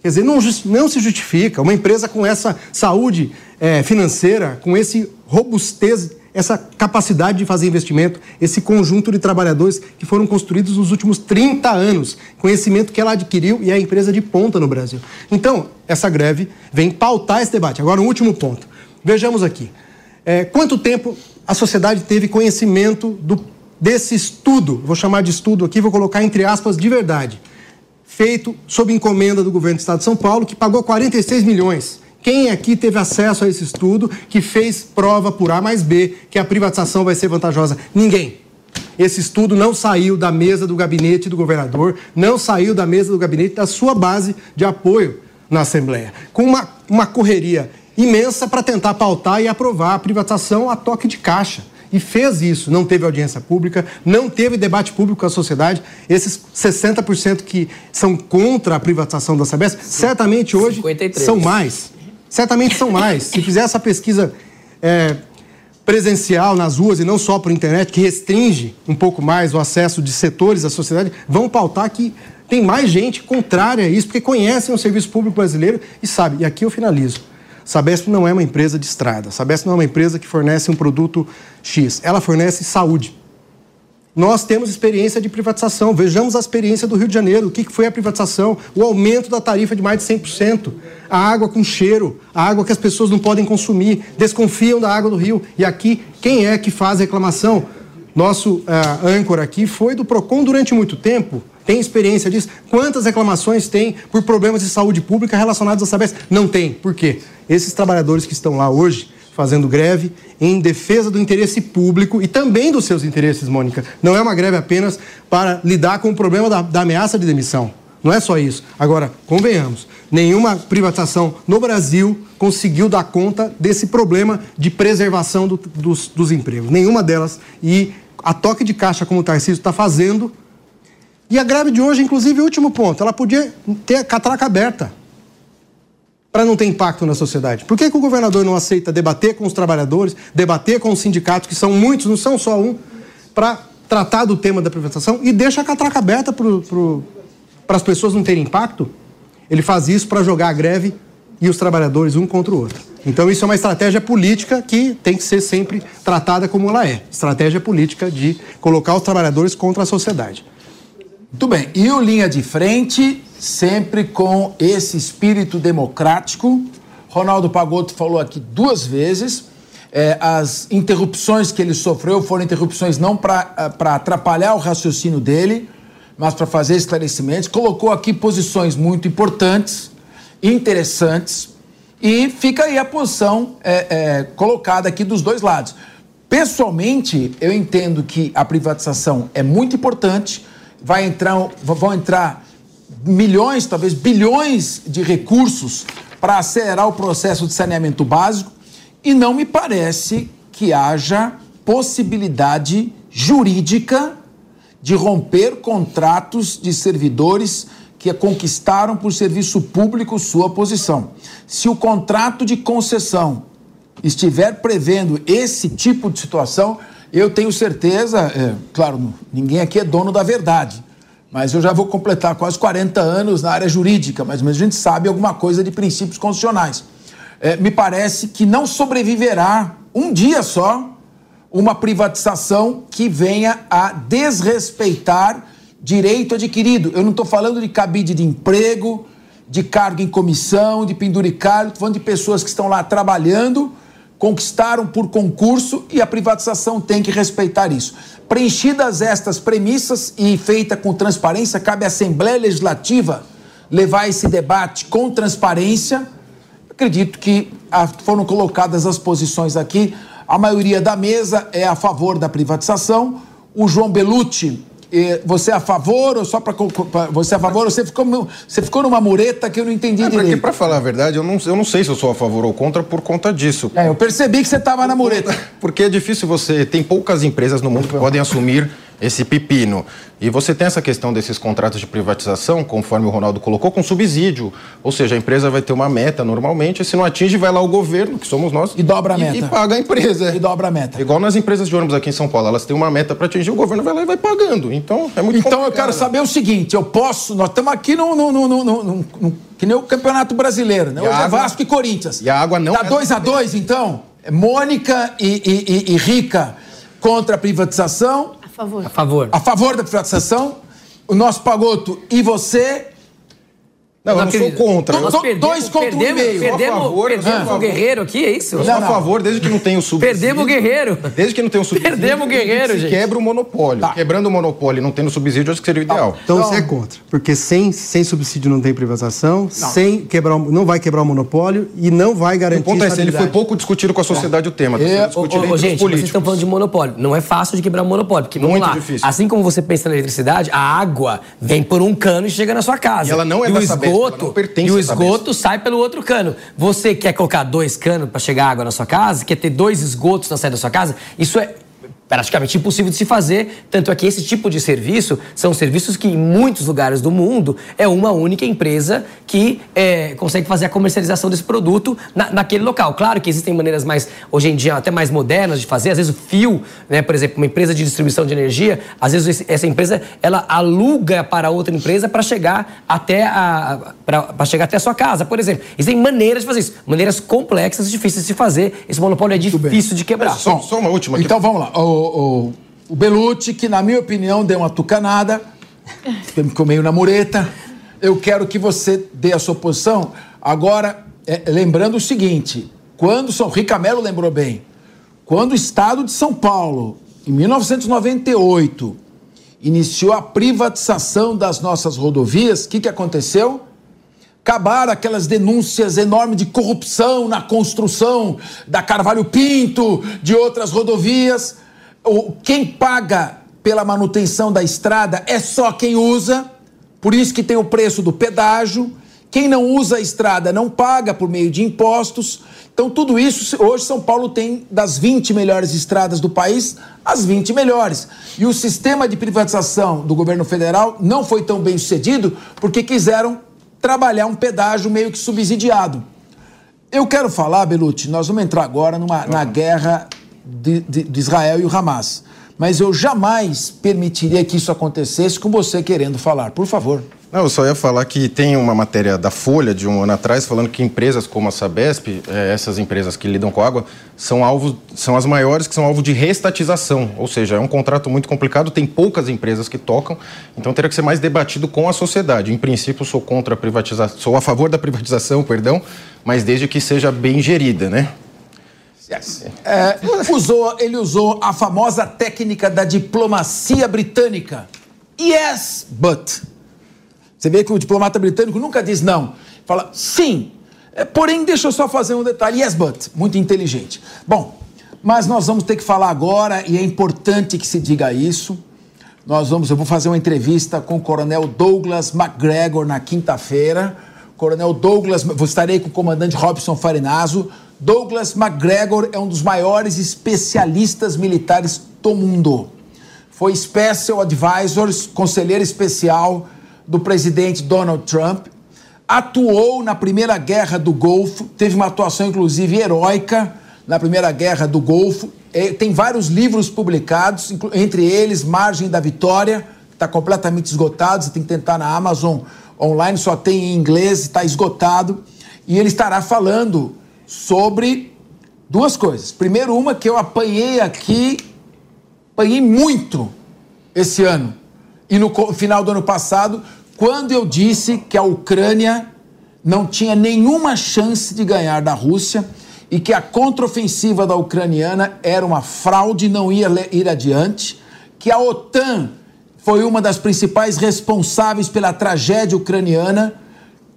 Quer dizer, não, não se justifica. Uma empresa com essa saúde é, financeira, com esse robustez essa capacidade de fazer investimento, esse conjunto de trabalhadores que foram construídos nos últimos 30 anos, conhecimento que ela adquiriu e é a empresa de ponta no Brasil. Então, essa greve vem pautar esse debate. Agora, um último ponto. Vejamos aqui. É, quanto tempo a sociedade teve conhecimento do, desse estudo, vou chamar de estudo aqui, vou colocar entre aspas de verdade, feito sob encomenda do governo do Estado de São Paulo, que pagou 46 milhões quem aqui teve acesso a esse estudo que fez prova por A mais B que a privatização vai ser vantajosa? Ninguém. Esse estudo não saiu da mesa do gabinete do governador, não saiu da mesa do gabinete da sua base de apoio na Assembleia. Com uma, uma correria imensa para tentar pautar e aprovar a privatização a toque de caixa. E fez isso, não teve audiência pública, não teve debate público com a sociedade. Esses 60% que são contra a privatização da Sabesp, certamente hoje 53. são mais Certamente são mais. Se fizer essa pesquisa é, presencial nas ruas e não só por internet, que restringe um pouco mais o acesso de setores da sociedade, vão pautar que tem mais gente contrária a isso, porque conhecem o serviço público brasileiro e sabem. E aqui eu finalizo. Sabesp não é uma empresa de estrada. Sabesp não é uma empresa que fornece um produto X. Ela fornece saúde. Nós temos experiência de privatização. Vejamos a experiência do Rio de Janeiro. O que foi a privatização? O aumento da tarifa de mais de 100%. A água com cheiro, a água que as pessoas não podem consumir, desconfiam da água do rio. E aqui, quem é que faz reclamação? Nosso uh, âncora aqui foi do PROCON durante muito tempo tem experiência disso? Quantas reclamações tem por problemas de saúde pública relacionados à Sabesp? Não tem. Por quê? Esses trabalhadores que estão lá hoje fazendo greve em defesa do interesse público e também dos seus interesses, Mônica. Não é uma greve apenas para lidar com o problema da, da ameaça de demissão. Não é só isso. Agora, convenhamos, nenhuma privatização no Brasil conseguiu dar conta desse problema de preservação do, dos, dos empregos. Nenhuma delas. E a toque de caixa, como o Tarcísio está fazendo, e a greve de hoje, inclusive, último ponto, ela podia ter a catraca aberta para não ter impacto na sociedade. Por que, que o governador não aceita debater com os trabalhadores, debater com os sindicatos, que são muitos, não são só um, para tratar do tema da privatização e deixa a catraca aberta para as pessoas não terem impacto? Ele faz isso para jogar a greve e os trabalhadores um contra o outro. Então, isso é uma estratégia política que tem que ser sempre tratada como ela é estratégia política de colocar os trabalhadores contra a sociedade. Muito bem. E o Linha de Frente, sempre com esse espírito democrático. Ronaldo Pagotto falou aqui duas vezes. É, as interrupções que ele sofreu foram interrupções não para atrapalhar o raciocínio dele, mas para fazer esclarecimentos. Colocou aqui posições muito importantes, interessantes, e fica aí a posição é, é, colocada aqui dos dois lados. Pessoalmente, eu entendo que a privatização é muito importante vai entrar, vão entrar milhões, talvez bilhões de recursos para acelerar o processo de saneamento básico e não me parece que haja possibilidade jurídica de romper contratos de servidores que conquistaram por serviço público sua posição. Se o contrato de concessão estiver prevendo esse tipo de situação, eu tenho certeza, é, claro, ninguém aqui é dono da verdade, mas eu já vou completar quase 40 anos na área jurídica, mas a gente sabe alguma coisa de princípios constitucionais. É, me parece que não sobreviverá um dia só uma privatização que venha a desrespeitar direito adquirido. Eu não estou falando de cabide de emprego, de cargo em comissão, de penduricário, estou falando de pessoas que estão lá trabalhando conquistaram por concurso e a privatização tem que respeitar isso. Preenchidas estas premissas e feita com transparência, cabe à Assembleia Legislativa levar esse debate com transparência. Acredito que foram colocadas as posições aqui. A maioria da mesa é a favor da privatização. O João Belucci você é a favor ou só para você é a favor? Você ficou, você ficou numa mureta que eu não entendi é, direito. Para falar a verdade, eu não, eu não sei se eu sou a favor ou contra por conta disso. É, eu percebi que você estava na mureta. Porque é difícil você. Tem poucas empresas no mundo que podem assumir esse pepino. E você tem essa questão desses contratos de privatização, conforme o Ronaldo colocou, com subsídio. Ou seja, a empresa vai ter uma meta normalmente, e se não atinge, vai lá o governo, que somos nós. E dobra a meta. E, e paga a empresa. E dobra a meta. Igual nas empresas de ônibus aqui em São Paulo, elas têm uma meta para atingir, o governo vai lá e vai pagando. Então, é muito Então, complicado. eu quero saber o seguinte: eu posso. Nós estamos aqui no, no, no, no, que nem o Campeonato Brasileiro, né? Hoje é água, é Vasco e Corinthians. E a água não. Tá 2 é a 2 então? Mônica e, e, e Rica contra a privatização favor. A favor. A favor da privatização. O nosso Pagoto e você não, eu não sou contra. Nós perdemos, dois contra perdemos, um meio. Perdemos, favor, perdemos o Guerreiro aqui, é isso? Eu sou a favor, desde que não tenha o subsídio. Perdemos o Guerreiro. Desde que não tenha o subsídio. Perdemos o Guerreiro, gente. Quebra o monopólio. Tá. Quebrando o monopólio e não tendo subsídio, acho que seria o ideal. Tá. Então, então, você é contra. Porque sem, sem subsídio não tem privatização, não. sem quebrar, não vai quebrar o monopólio e não vai garantir. O ponto é esse, ele foi pouco discutido com a sociedade é. o tema. É. O, o, gente, vocês estão falando de monopólio. Não é fácil de quebrar o monopólio. Porque, Muito lá, difícil. Assim como você pensa na eletricidade, a água vem por um cano e chega na sua casa. E ela não é e da esgoto, pertence o esgoto sai pelo outro cano. Você quer colocar dois canos para chegar água na sua casa? Quer ter dois esgotos na saída da sua casa? Isso é praticamente impossível de se fazer, tanto é que esse tipo de serviço são serviços que em muitos lugares do mundo é uma única empresa que é, consegue fazer a comercialização desse produto na, naquele local. Claro que existem maneiras mais, hoje em dia, até mais modernas de fazer, às vezes o fio, né, por exemplo, uma empresa de distribuição de energia, às vezes essa empresa ela aluga para outra empresa para chegar até a para chegar até a sua casa, por exemplo. Existem maneiras de fazer isso, maneiras complexas, difíceis de se fazer. Esse monopólio é difícil de quebrar. Só, só uma última. Então vamos lá. O, o, o Belucci, que na minha opinião deu uma tucanada, ficou meio na mureta. Eu quero que você dê a sua posição. Agora, é, lembrando o seguinte: quando São Ricamelo lembrou bem, quando o Estado de São Paulo, em 1998, iniciou a privatização das nossas rodovias, o que, que aconteceu? Acabaram aquelas denúncias enormes de corrupção na construção da Carvalho Pinto, de outras rodovias quem paga pela manutenção da estrada é só quem usa, por isso que tem o preço do pedágio. Quem não usa a estrada não paga por meio de impostos. Então, tudo isso, hoje São Paulo tem das 20 melhores estradas do país, as 20 melhores. E o sistema de privatização do governo federal não foi tão bem sucedido porque quiseram trabalhar um pedágio meio que subsidiado. Eu quero falar, Belucci, nós vamos entrar agora numa, na guerra de, de, de Israel e o Hamas. Mas eu jamais permitiria que isso acontecesse com você querendo falar. Por favor. Não, eu só ia falar que tem uma matéria da Folha de um ano atrás falando que empresas como a Sabesp, é, essas empresas que lidam com água, são alvo, são as maiores que são alvo de restatização. Ou seja, é um contrato muito complicado, tem poucas empresas que tocam, então teria que ser mais debatido com a sociedade. Em princípio, sou contra a privatização, sou a favor da privatização, perdão, mas desde que seja bem gerida, né? É, usou, ele usou a famosa técnica da diplomacia britânica. Yes, but. Você vê que o diplomata britânico nunca diz não. Fala sim. É, porém, deixa eu só fazer um detalhe. Yes, but. Muito inteligente. Bom, mas nós vamos ter que falar agora, e é importante que se diga isso. Nós vamos, eu vou fazer uma entrevista com o Coronel Douglas McGregor na quinta-feira. Coronel Douglas, estarei com o comandante Robson Farinazo Douglas McGregor é um dos maiores especialistas militares do mundo. Foi Special Advisor, conselheiro especial do presidente Donald Trump. Atuou na Primeira Guerra do Golfo, teve uma atuação inclusive heróica na Primeira Guerra do Golfo. É, tem vários livros publicados, entre eles Margem da Vitória, que está completamente esgotado, você tem que tentar na Amazon online, só tem em inglês, está esgotado. E ele estará falando sobre duas coisas. Primeiro, uma que eu apanhei aqui, apanhei muito esse ano e no final do ano passado, quando eu disse que a Ucrânia não tinha nenhuma chance de ganhar da Rússia e que a contraofensiva da ucraniana era uma fraude, não ia ir adiante, que a OTAN foi uma das principais responsáveis pela tragédia ucraniana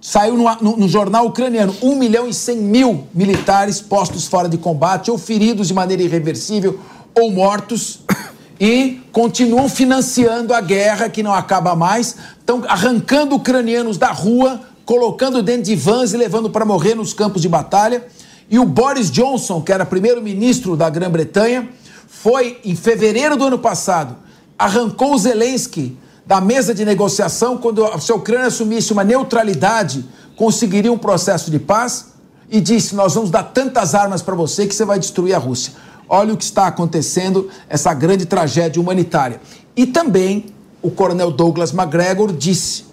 Saiu no, no, no, jornal ucraniano 1 milhão e 100 mil militares postos fora de combate, ou feridos de maneira irreversível, ou mortos, e continuam financiando a guerra que não acaba mais, estão arrancando ucranianos da rua, colocando dentro de vans e levando para morrer nos campos de batalha. E o Boris Johnson, que era primeiro-ministro da Grã-Bretanha, foi em fevereiro do ano passado, arrancou Zelensky da mesa de negociação, quando a Ucrânia assumisse uma neutralidade, conseguiria um processo de paz e disse: Nós vamos dar tantas armas para você que você vai destruir a Rússia. Olha o que está acontecendo, essa grande tragédia humanitária. E também o coronel Douglas McGregor disse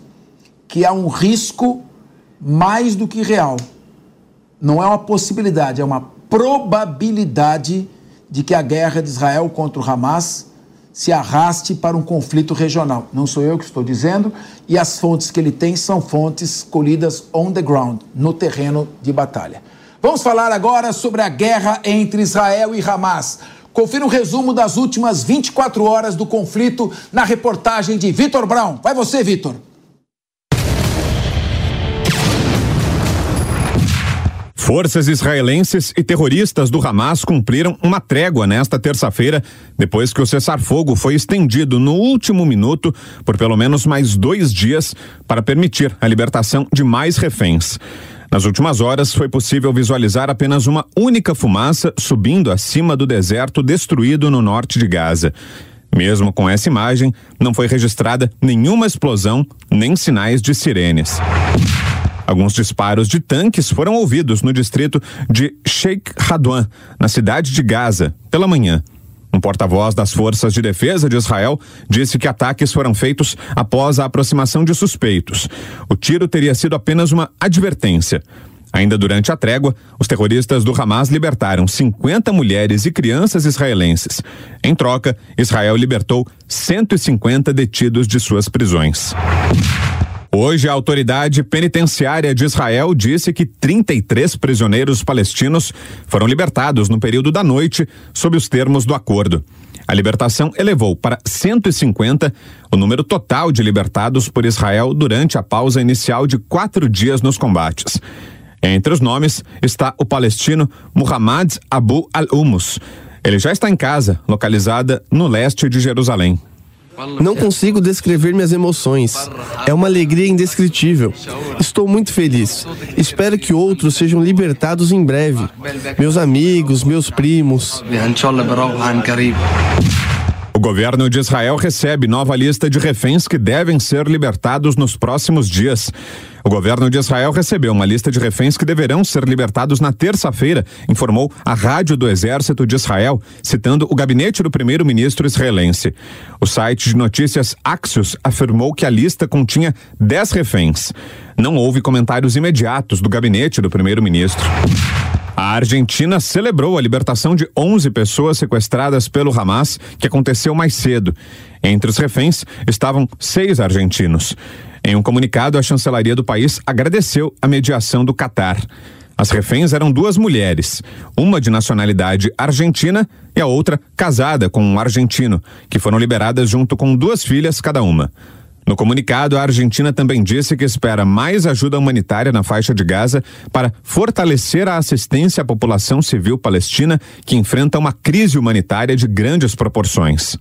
que há um risco mais do que real. Não é uma possibilidade, é uma probabilidade de que a guerra de Israel contra o Hamas se arraste para um conflito regional. Não sou eu que estou dizendo, e as fontes que ele tem são fontes colhidas on the ground, no terreno de batalha. Vamos falar agora sobre a guerra entre Israel e Hamas. Confira um resumo das últimas 24 horas do conflito na reportagem de Vitor Brown. Vai você, Vitor. Forças israelenses e terroristas do Hamas cumpriram uma trégua nesta terça-feira, depois que o cessar-fogo foi estendido no último minuto por pelo menos mais dois dias para permitir a libertação de mais reféns. Nas últimas horas, foi possível visualizar apenas uma única fumaça subindo acima do deserto destruído no norte de Gaza. Mesmo com essa imagem, não foi registrada nenhuma explosão nem sinais de sirenes. Alguns disparos de tanques foram ouvidos no distrito de Sheikh Radwan, na cidade de Gaza, pela manhã. Um porta-voz das Forças de Defesa de Israel disse que ataques foram feitos após a aproximação de suspeitos. O tiro teria sido apenas uma advertência. Ainda durante a trégua, os terroristas do Hamas libertaram 50 mulheres e crianças israelenses. Em troca, Israel libertou 150 detidos de suas prisões. Hoje, a autoridade penitenciária de Israel disse que 33 prisioneiros palestinos foram libertados no período da noite, sob os termos do acordo. A libertação elevou para 150 o número total de libertados por Israel durante a pausa inicial de quatro dias nos combates. Entre os nomes está o palestino Muhammad Abu al-Humus. Ele já está em casa, localizada no leste de Jerusalém. Não consigo descrever minhas emoções. É uma alegria indescritível. Estou muito feliz. Espero que outros sejam libertados em breve. Meus amigos, meus primos. O governo de Israel recebe nova lista de reféns que devem ser libertados nos próximos dias. O governo de Israel recebeu uma lista de reféns que deverão ser libertados na terça-feira, informou a Rádio do Exército de Israel, citando o gabinete do primeiro-ministro israelense. O site de notícias Axios afirmou que a lista continha 10 reféns. Não houve comentários imediatos do gabinete do primeiro-ministro. A Argentina celebrou a libertação de 11 pessoas sequestradas pelo Hamas, que aconteceu mais cedo. Entre os reféns estavam seis argentinos. Em um comunicado, a chancelaria do país agradeceu a mediação do Catar. As reféns eram duas mulheres, uma de nacionalidade argentina e a outra casada com um argentino, que foram liberadas junto com duas filhas cada uma. No comunicado, a Argentina também disse que espera mais ajuda humanitária na faixa de Gaza para fortalecer a assistência à população civil palestina que enfrenta uma crise humanitária de grandes proporções.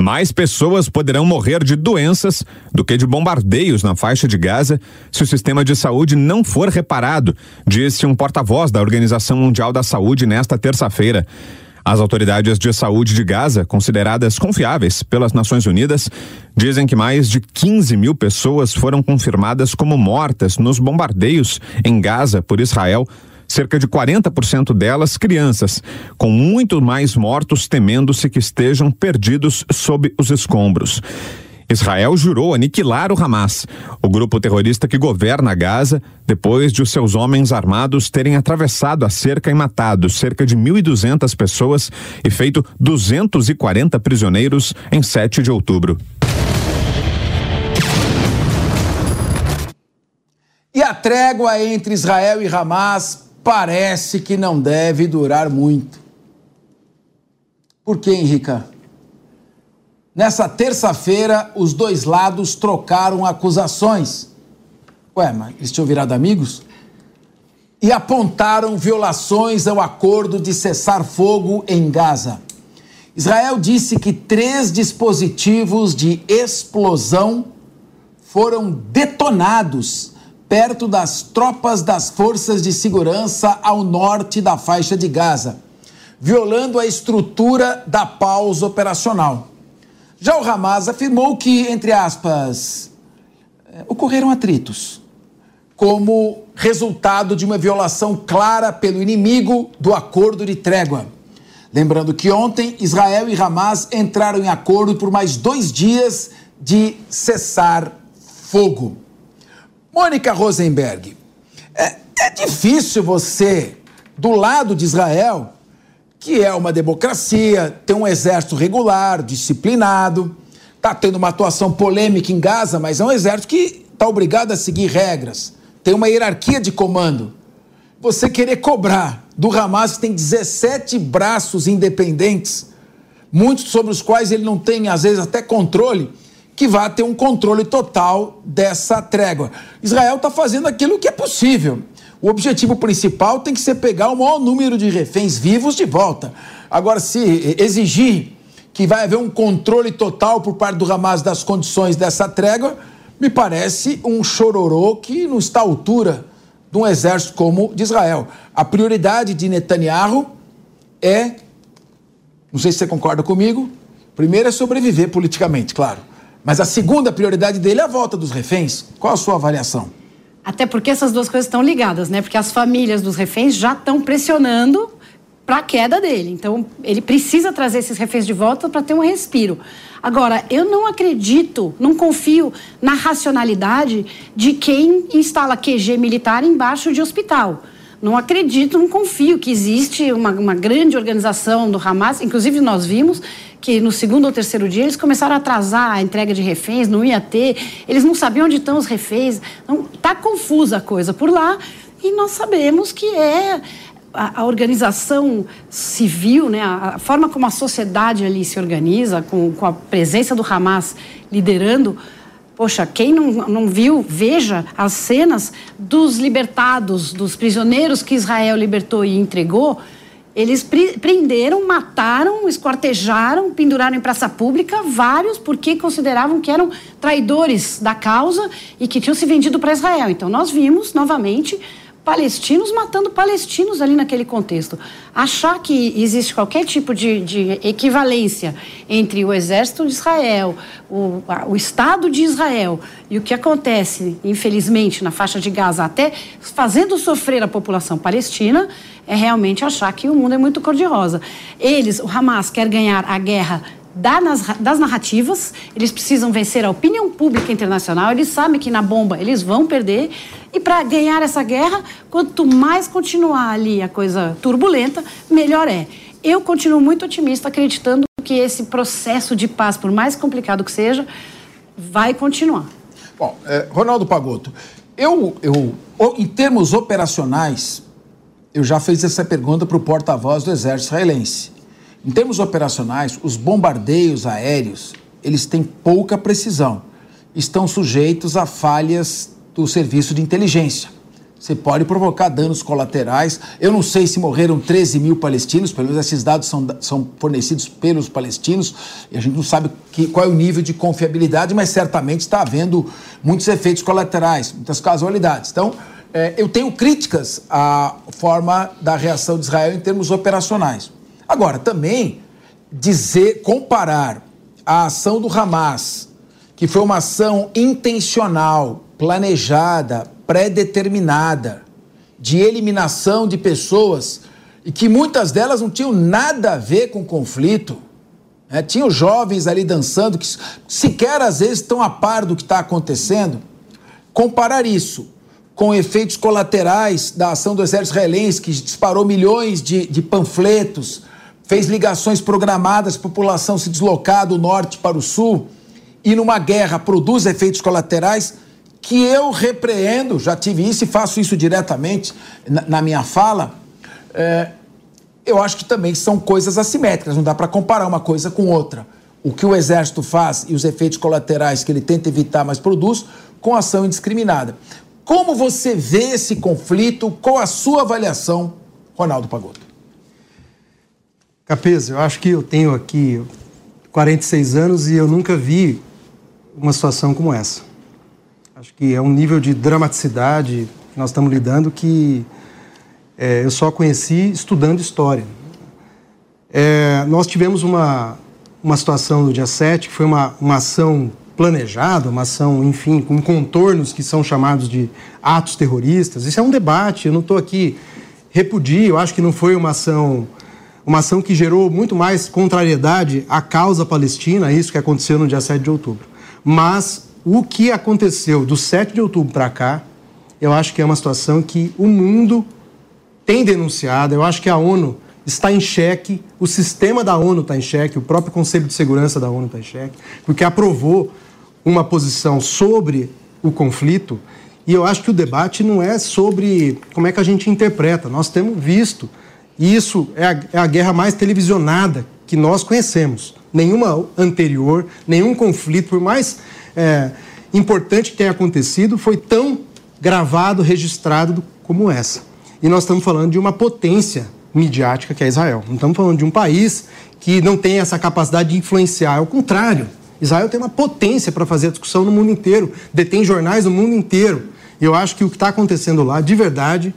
Mais pessoas poderão morrer de doenças do que de bombardeios na faixa de Gaza se o sistema de saúde não for reparado, disse um porta-voz da Organização Mundial da Saúde nesta terça-feira. As autoridades de saúde de Gaza, consideradas confiáveis pelas Nações Unidas, dizem que mais de 15 mil pessoas foram confirmadas como mortas nos bombardeios em Gaza por Israel cerca de 40% delas crianças, com muito mais mortos temendo-se que estejam perdidos sob os escombros. Israel jurou aniquilar o Hamas, o grupo terrorista que governa Gaza, depois de os seus homens armados terem atravessado a cerca e matado cerca de 1.200 pessoas e feito 240 prisioneiros em 7 de outubro. E a trégua entre Israel e Hamas parece que não deve durar muito. Por que, Henrica? Nessa terça-feira, os dois lados trocaram acusações. Ué, mas eles tinham virado amigos? E apontaram violações ao acordo de cessar fogo em Gaza. Israel disse que três dispositivos de explosão foram detonados perto das tropas das forças de segurança ao norte da faixa de Gaza, violando a estrutura da pausa operacional. Já o Hamas afirmou que, entre aspas, eh, ocorreram atritos, como resultado de uma violação clara pelo inimigo do acordo de trégua. Lembrando que ontem Israel e Hamas entraram em acordo por mais dois dias de cessar fogo. Mônica Rosenberg, é, é difícil você, do lado de Israel, que é uma democracia, tem um exército regular, disciplinado, está tendo uma atuação polêmica em Gaza, mas é um exército que está obrigado a seguir regras, tem uma hierarquia de comando. Você querer cobrar do Hamas, que tem 17 braços independentes, muitos sobre os quais ele não tem, às vezes, até controle, que vá ter um controle total dessa trégua. Israel está fazendo aquilo que é possível. O objetivo principal tem que ser pegar o maior número de reféns vivos de volta. Agora, se exigir que vai haver um controle total por parte do Hamas das condições dessa trégua, me parece um chororô que não está à altura de um exército como de Israel. A prioridade de Netanyahu é, não sei se você concorda comigo, primeiro é sobreviver politicamente, claro. Mas a segunda prioridade dele é a volta dos reféns. Qual a sua avaliação? Até porque essas duas coisas estão ligadas, né? Porque as famílias dos reféns já estão pressionando para a queda dele. Então, ele precisa trazer esses reféns de volta para ter um respiro. Agora, eu não acredito, não confio na racionalidade de quem instala QG militar embaixo de hospital. Não acredito, não confio que existe uma, uma grande organização do Hamas. Inclusive, nós vimos que no segundo ou terceiro dia eles começaram a atrasar a entrega de reféns, não ia ter, eles não sabiam onde estão os reféns. Então, tá confusa a coisa por lá e nós sabemos que é a, a organização civil, né, a, a, forma como a sociedade ali se organiza, com, com a presença do Hamas liderando. Poxa, quem não, não viu, veja as cenas dos libertados, dos prisioneiros que Israel libertou e entregou eles prenderam, mataram, esquartejaram, penduraram em praça pública vários porque consideravam que eram traidores da causa e que tinham se vendido para Israel. Então nós vimos novamente palestinos matando palestinos ali naquele contexto. Achar que existe qualquer tipo de, de equivalência entre o exército de Israel, o, o, Estado de Israel e o que acontece, infelizmente, na faixa de Gaza, até fazendo sofrer a população palestina, é realmente achar que o mundo é muito cor-de-rosa. Eles, o Hamas, quer ganhar a guerra das narrativas, eles precisam vencer a opinião pública internacional, eles sabem que na bomba eles vão perder, e para ganhar essa guerra, quanto mais continuar ali a coisa turbulenta, melhor é. Eu continuo muito otimista, acreditando que esse processo de paz, por mais complicado que seja, vai continuar. Bom, é, Ronaldo Pagotto, eu, eu, em termos operacionais, eu já fiz essa pergunta para o porta-voz do exército israelense. Em termos operacionais, os bombardeios aéreos, eles têm pouca precisão. Estão sujeitos a falhas do serviço de inteligência. Você pode provocar danos colaterais. Eu não sei se morreram 13 mil palestinos, pelo menos esses dados são, são fornecidos pelos palestinos, e a gente não sabe que, qual é o nível de confiabilidade, mas certamente está havendo muitos efeitos colaterais, muitas casualidades. Então, é, eu tenho críticas à forma da reação de Israel em termos operacionais. Agora, também dizer, comparar a ação do Hamas, que foi uma ação intencional, planejada, pré-determinada, de eliminação de pessoas e que muitas delas não tinham nada a ver com o conflito. Né? Tinham jovens ali dançando que sequer às vezes estão a par do que está acontecendo. Comparar isso com efeitos colaterais da ação do exército israelense, que disparou milhões de, de panfletos, fez ligações programadas, população se deslocar do norte para o sul, e numa guerra produz efeitos colaterais que eu repreendo, já tive isso e faço isso diretamente na, na minha fala. É, eu acho que também são coisas assimétricas, não dá para comparar uma coisa com outra. O que o exército faz e os efeitos colaterais que ele tenta evitar, mas produz, com ação indiscriminada. Como você vê esse conflito? Qual a sua avaliação, Ronaldo Pagotto? Capês, eu acho que eu tenho aqui 46 anos e eu nunca vi uma situação como essa. Acho que é um nível de dramaticidade que nós estamos lidando que é, eu só conheci estudando história. É, nós tivemos uma, uma situação no dia 7, que foi uma, uma ação planejada, uma ação, enfim, com contornos que são chamados de atos terroristas. Isso é um debate, eu não estou aqui repudio, eu acho que não foi uma ação uma ação que gerou muito mais contrariedade à causa palestina, isso que aconteceu no dia 7 de outubro. Mas o que aconteceu do 7 de outubro para cá, eu acho que é uma situação que o mundo tem denunciado, eu acho que a ONU está em xeque, o sistema da ONU está em xeque, o próprio Conselho de Segurança da ONU está em xeque, porque aprovou uma posição sobre o conflito. E eu acho que o debate não é sobre como é que a gente interpreta. Nós temos visto, e isso é a, é a guerra mais televisionada que nós conhecemos. Nenhuma anterior, nenhum conflito, por mais é, importante que tenha acontecido, foi tão gravado, registrado como essa. E nós estamos falando de uma potência midiática que é Israel. Não estamos falando de um país que não tem essa capacidade de influenciar. Ao contrário, Israel tem uma potência para fazer a discussão no mundo inteiro, detém jornais no mundo inteiro. E eu acho que o que está acontecendo lá, de verdade,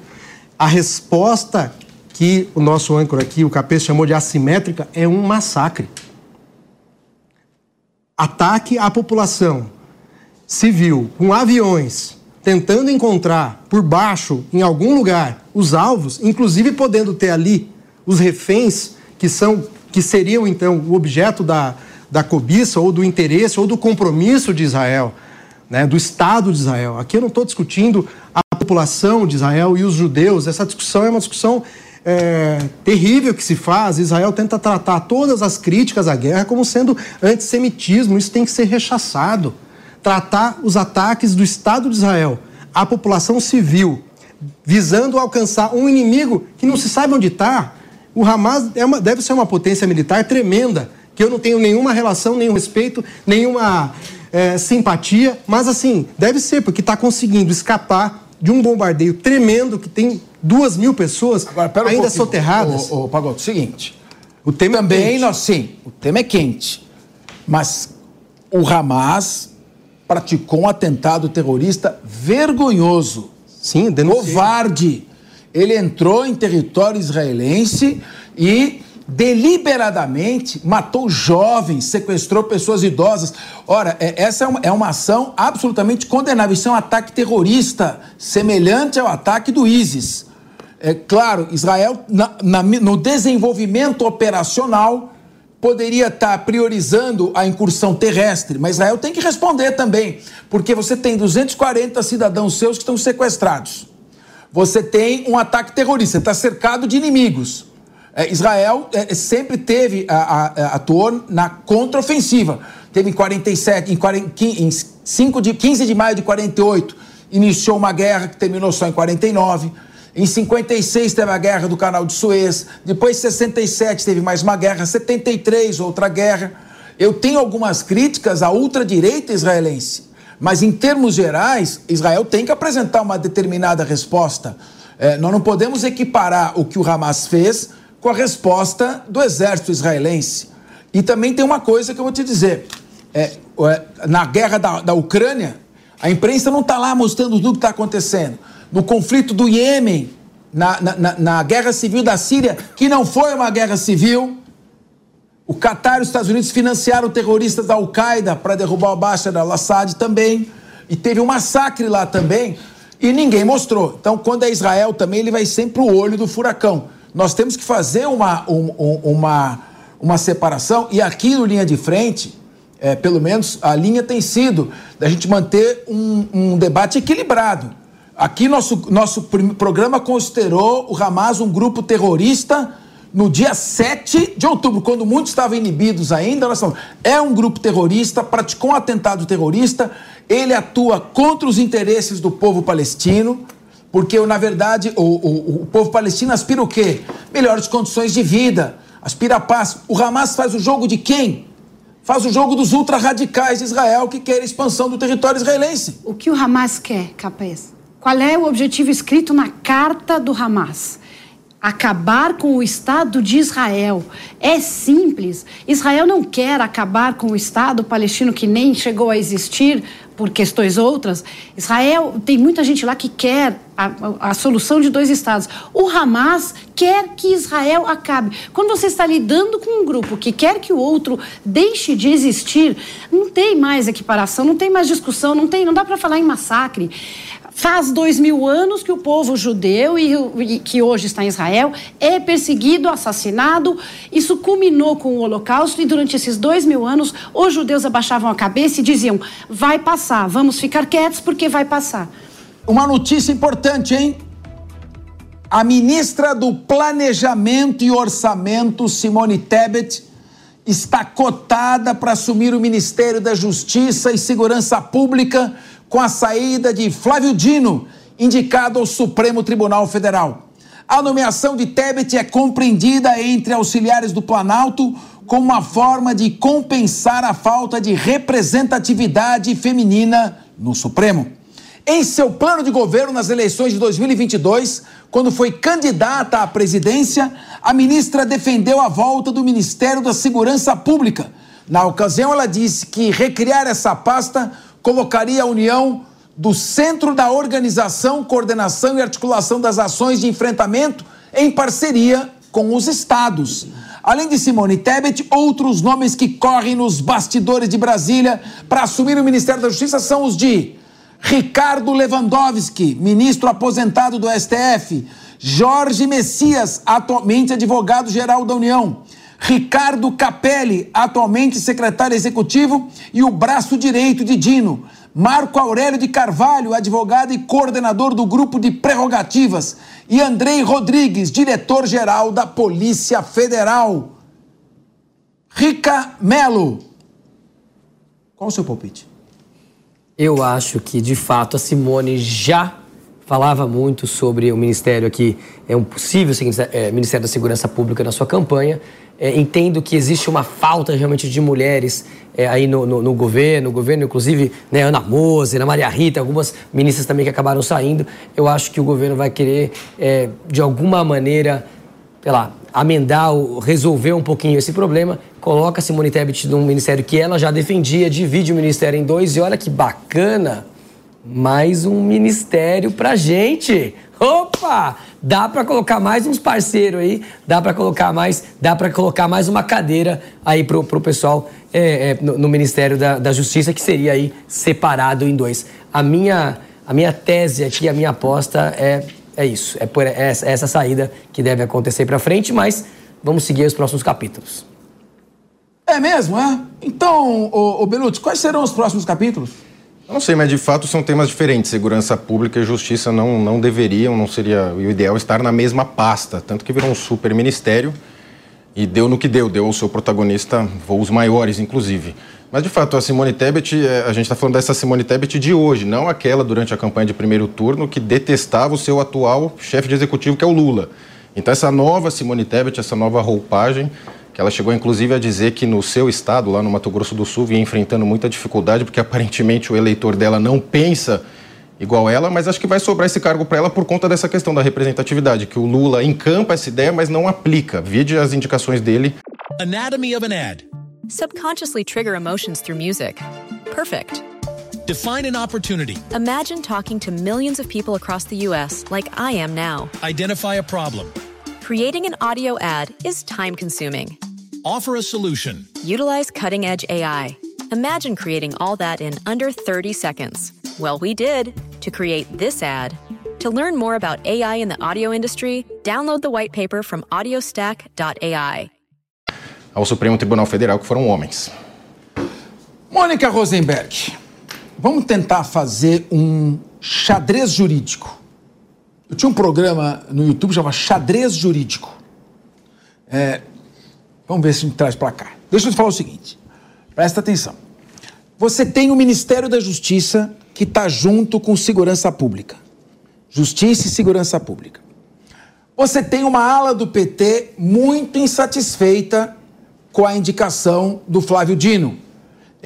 a resposta que o nosso âncora aqui, o Capês, chamou de assimétrica, é um massacre. Ataque à população civil com aviões, tentando encontrar por baixo, em algum lugar, os alvos, inclusive podendo ter ali os reféns que são que seriam então o objeto da, da cobiça ou do interesse ou do compromisso de Israel, né, do Estado de Israel. Aqui eu não estou discutindo a população de Israel e os judeus. Essa discussão é uma discussão é, terrível que se faz. Israel tenta tratar todas as críticas à guerra como sendo antissemitismo. Isso tem que ser rechaçado. Tratar os ataques do Estado de Israel à população civil, visando alcançar um inimigo que não se sabe onde está. O Hamas é uma, deve ser uma potência militar tremenda, que eu não tenho nenhuma relação, nenhum respeito, nenhuma é, simpatia, mas assim, deve ser, porque está conseguindo escapar de um bombardeio tremendo que tem duas mil pessoas Agora, um ainda soterradas. Ô, ô, Pagoto, seguinte. O tema também, é quente. Nós, sim, o tema é quente. Mas o Hamas praticou um atentado terrorista vergonhoso. Sim, denunciei. Covarde. Ele entrou em território israelense e deliberadamente matou jovens, sequestrou pessoas idosas. Ora, é, essa é uma, é uma ação absolutamente condenável. Isso é um ataque terrorista, semelhante ao ataque do ISIS. É claro, Israel, na, na, no desenvolvimento operacional, poderia estar priorizando a incursão terrestre, mas Israel tem que responder também, porque você tem 240 cidadãos seus que estão sequestrados. Você tem um ataque terrorista, está cercado de inimigos. É, Israel é, sempre teve, a, a, a, atuou na contraofensiva. Teve em 47, em, 40, em 5 de, 15 de maio de 48, iniciou uma guerra que terminou só em 49. Em 56 teve a guerra do Canal de Suez. Depois, em 67, teve mais uma guerra. 73, outra guerra. Eu tenho algumas críticas à ultradireita israelense. Mas, em termos gerais, Israel tem que apresentar uma determinada resposta. É, nós não podemos equiparar o que o Hamas fez com a resposta do exército israelense. E também tem uma coisa que eu vou te dizer: é, é, na guerra da, da Ucrânia, a imprensa não está lá mostrando tudo que está acontecendo. No conflito do Iêmen, na, na, na, guerra civil da Síria, que não foi uma guerra civil, o Qatar e os Estados Unidos financiaram terroristas da Al-Qaeda para derrubar o Bashar al-Assad também. E teve um massacre lá também, e ninguém mostrou. Então, quando é Israel também, ele vai sempre o olho do furacão. Nós temos que fazer uma, um, uma, uma separação, e aqui no linha de frente, é, pelo menos a linha tem sido da gente manter um, um debate equilibrado. Aqui nosso, nosso programa considerou o Hamas um grupo terrorista no dia 7 de outubro, quando muitos estavam inibidos ainda, nós falamos, é um grupo terrorista, praticou um atentado terrorista, ele atua contra os interesses do povo palestino, porque, na verdade, o, o, o povo palestino aspira o quê? Melhores condições de vida, aspira a paz. O Hamas faz o jogo de quem? Faz o jogo dos ultra-radicais de Israel que querem expansão do território israelense. O que o Hamas quer, Capês? Qual é o objetivo escrito na carta do Hamas? acabar com o Estado de Israel. É simples. Israel não quer acabar com o Estado palestino que nem chegou a existir por questões outras. Israel tem muita gente lá que quer a, a, solução de dois estados. O Hamas quer que Israel acabe. Quando você está lidando com um grupo que quer que o outro deixe de existir, não tem mais equiparação, não tem mais discussão, não tem, não dá para falar em massacre. Faz dois mil anos que o povo judeu, e, e, que hoje está em Israel, é perseguido, assassinado. Isso culminou com o Holocausto, e durante esses dois mil anos, os judeus abaixavam a cabeça e diziam: vai passar, vamos ficar quietos porque vai passar. Uma notícia importante, hein? A ministra do Planejamento e Orçamento, Simone Tebet, está cotada para assumir o Ministério da Justiça e Segurança Pública com a saída de Flávio Dino, indicado ao Supremo Tribunal Federal. A nomeação de Tebet é compreendida entre auxiliares do Planalto como uma forma de compensar a falta de representatividade feminina no Supremo. Em seu plano de governo nas eleições de 2022, quando foi candidata à presidência, a ministra defendeu a volta do Ministério da Segurança Pública Na ocasião, ela disse que recriar essa pasta colocaria a União do centro da organização, coordenação e articulação das ações de enfrentamento em parceria com os estados. Além de Simone Tebet, outros nomes que correm nos bastidores de Brasília para assumir o Ministério da Justiça são os de Ricardo Lewandowski, ministro aposentado do STF, Jorge Messias, atualmente advogado-geral da União, Ricardo Capelli, atualmente secretário executivo e o braço direito de Dino, Marco Aurélio de Carvalho, advogado e coordenador do grupo de prerrogativas, e Andrei Rodrigues, diretor-geral da Polícia Federal. Rica Melo, qual o seu palpite? Eu acho que, de fato, a Simone já falava muito sobre o Ministério aqui, é um possível é, Ministério da Segurança Pública na sua campanha. É, entendo que existe uma falta realmente de mulheres é, aí no, no, no, governo, no governo, inclusive né, Ana Mose, Ana Maria Rita, algumas ministras também que acabaram saindo. Eu acho que o governo vai querer, é, de alguma maneira, sei lá, amendar, resolver um pouquinho esse problema, coloca Simone Tebet num ministério que ela já defendia, divide o ministério em dois e olha que bacana, mais um ministério pra gente. Opa! Dá para colocar mais uns parceiros aí, dá para colocar mais, dá para colocar mais uma cadeira aí pro, pro pessoal é, é, no, no, Ministério da, da, Justiça que seria aí separado em dois. A minha a minha tese aqui, a minha aposta é é isso, é por essa, essa saída que deve acontecer para frente, mas vamos seguir os próximos capítulos. É mesmo, é? Então, o, o Belucci, quais serão os próximos capítulos? Não sei, mas de fato são temas diferentes. Segurança pública e justiça não, não deveriam, não seria o ideal estar na mesma pasta. Tanto que virou um super ministério e deu no que deu, deu ao seu protagonista voos maiores, inclusive. Mas de fato, a Simone Tebet, é, a gente está falando dessa Simone Tebet de hoje, não aquela durante a campanha de primeiro turno que detestava o seu atual chefe de executivo, que é o Lula. Então, essa nova Simone Tebet, essa nova roupagem, que ela chegou inclusive a dizer que no seu estado, lá no Mato Grosso do Sul, vinha enfrentando muita dificuldade, porque aparentemente o eleitor dela não pensa igual ela, mas acho que vai sobrar esse cargo para ela por conta dessa questão da representatividade, que o Lula encampa essa ideia, mas não aplica. Vide as indicações dele. Anatomy of an ad. Subconsciously trigger emotions through music. Perfect. Define an opportunity. Imagine talking to millions of people across the U.S. like I am now. Identify a problem. Creating an audio ad is time consuming. Offer a solution. Utilize cutting edge AI. Imagine creating all that in under 30 seconds. Well, we did to create this ad. To learn more about AI in the audio industry, download the white paper from audiostack.ai. Ao Supremo Tribunal Federal, que foram homens. Mônica Rosenberg, vamos tentar fazer um xadrez jurídico. Eu tinha um programa no YouTube chamado Xadrez Jurídico. É, vamos ver se gente traz para cá. Deixa eu te falar o seguinte. Presta atenção. Você tem o Ministério da Justiça que está junto com Segurança Pública. Justiça e Segurança Pública. Você tem uma ala do PT muito insatisfeita com a indicação do Flávio Dino.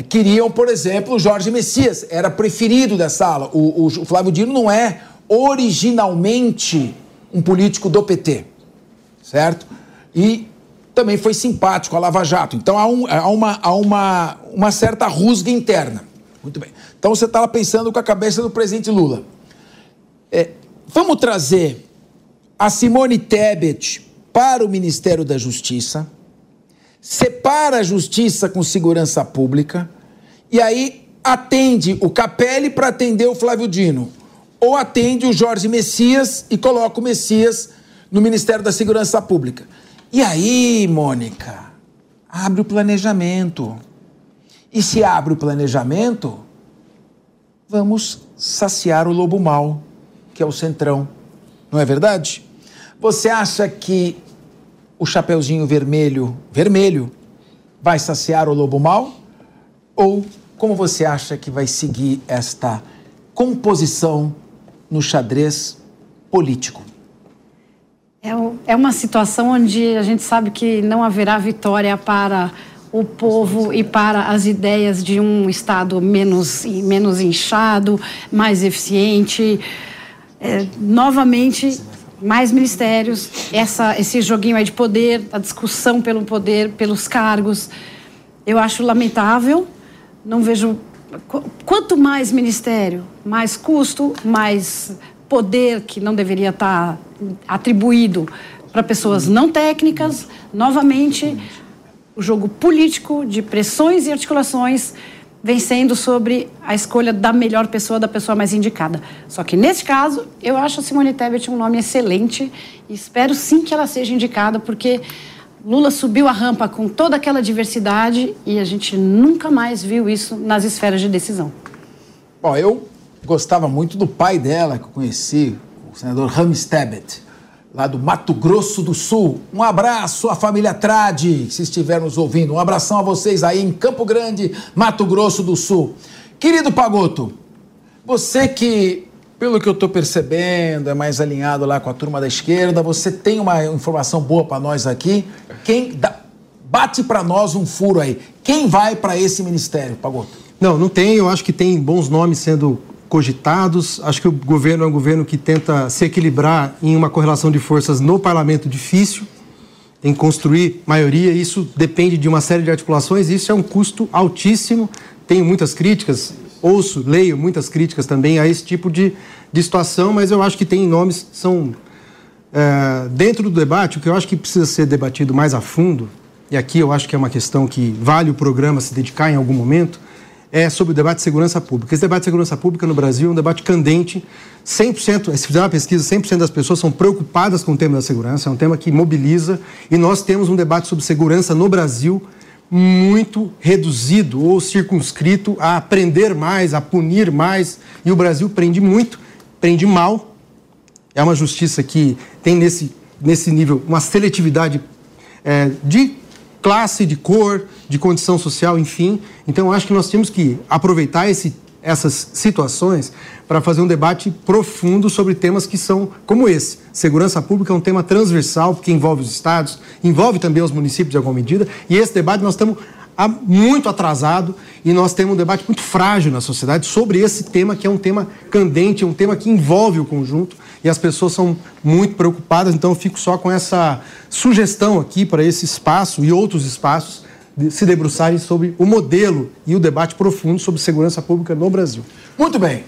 Queriam, por exemplo, o Jorge Messias, era preferido dessa ala. O, o, o Flávio Dino não é originalmente um político do PT, certo? E também foi simpático a Lava Jato. Então há, um, há, uma, há uma, uma certa rusga interna. Muito bem. Então você está lá pensando com a cabeça do presidente Lula. É, vamos trazer a Simone Tebet para o Ministério da Justiça, separa a justiça com segurança pública e aí atende o Capelli para atender o Flávio Dino ou atende o Jorge Messias e coloca o Messias no Ministério da Segurança Pública. E aí, Mônica, abre o planejamento. E se abre o planejamento, vamos saciar o lobo mau, que é o centrão. Não é verdade? Você acha que o Chapeuzinho Vermelho, vermelho, vai saciar o lobo mau? Ou como você acha que vai seguir esta composição no xadrez político. É, é uma situação onde a gente sabe que não haverá vitória para o povo e para as ideias de um Estado menos, menos inchado, mais eficiente. É, novamente, mais ministérios, essa, esse joguinho aí de poder, a discussão pelo poder, pelos cargos. Eu acho lamentável, não vejo. Quanto mais ministério, mais custo, mais poder que não deveria estar atribuído para pessoas não técnicas. Novamente, o jogo político de pressões e articulações vencendo sobre a escolha da melhor pessoa, da pessoa mais indicada. Só que nesse caso, eu acho a Simone Tebet um nome excelente e espero sim que ela seja indicada, porque Lula subiu a rampa com toda aquela diversidade e a gente nunca mais viu isso nas esferas de decisão. Bom, eu gostava muito do pai dela, que eu conheci, o senador Rames Tebet lá do Mato Grosso do Sul. Um abraço à família Trade, se estiver nos ouvindo. Um abração a vocês aí em Campo Grande, Mato Grosso do Sul. Querido Pagoto, você que, pelo que eu estou percebendo, é mais alinhado lá com a turma da esquerda, você tem uma informação boa para nós aqui. Quem dá, bate para nós um furo aí. Quem vai para esse ministério, Pagoto? Não, não tem. Eu acho que tem bons nomes sendo cogitados. Acho que o governo é um governo que tenta se equilibrar em uma correlação de forças no parlamento difícil. Tem que construir maioria, isso depende de uma série de articulações, isso é um custo altíssimo. Tenho muitas críticas, ouço, leio muitas críticas também a esse tipo de, de situação, mas eu acho que tem nomes são é, dentro do debate, o que eu acho que precisa ser debatido mais a fundo, e aqui eu acho que é uma questão que vale o programa se dedicar em algum momento, é sobre o debate de segurança pública. Esse debate de segurança pública no Brasil é um debate candente. 100%, se fizer uma pesquisa, 100% das pessoas são preocupadas com o tema da segurança, é um tema que mobiliza. E nós temos um debate sobre segurança no Brasil muito reduzido ou circunscrito a aprender mais, a punir mais. E o Brasil prende muito, prende mal. É uma justiça que tem nesse, nesse nível uma seletividade é, de classe, de cor, de condição social, enfim. Então, acho que nós temos que aproveitar esse, essas situações para fazer um debate profundo sobre temas que são como esse. Segurança pública é um tema transversal, porque envolve os estados, envolve também os municípios de alguma medida, e esse debate nós estamos muito atrasado e nós temos um debate muito frágil na sociedade sobre esse tema, que é um tema candente, um tema que envolve o conjunto e as pessoas são muito preocupadas. Então, eu fico só com essa sugestão aqui para esse espaço e outros espaços se debruçarem sobre o modelo e o debate profundo sobre segurança pública no Brasil. Muito bem.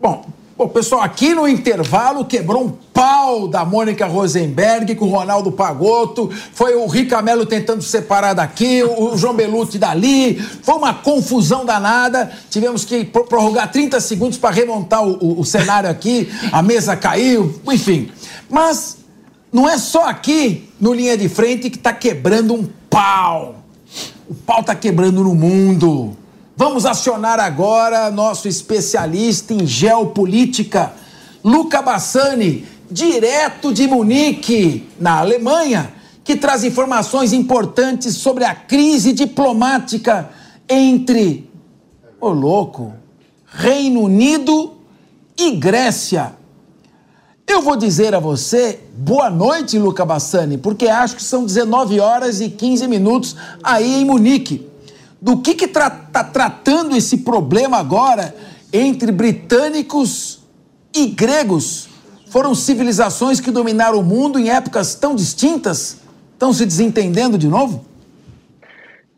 Bom, o pessoal, aqui no intervalo quebrou um pau da Mônica Rosenberg com o Ronaldo Pagotto. Foi o Ricamelo tentando separar daqui, o João Belucci dali. Foi uma confusão danada. Tivemos que prorrogar 30 segundos para remontar o, o, o cenário aqui. A mesa caiu, enfim. Mas não é só aqui no linha de frente que está quebrando um pau. O pau está quebrando no mundo. Vamos acionar agora nosso especialista em geopolítica, Luca Bassani, direto de Munique, na Alemanha, que traz informações importantes sobre a crise diplomática entre, ô oh, louco, Reino Unido e Grécia. Eu vou dizer a você boa noite, Luca Bassani, porque acho que são 19 horas e 15 minutos aí em Munique do que está tra tá tratando esse problema agora entre britânicos e gregos. Foram civilizações que dominaram o mundo em épocas tão distintas? Estão se desentendendo de novo?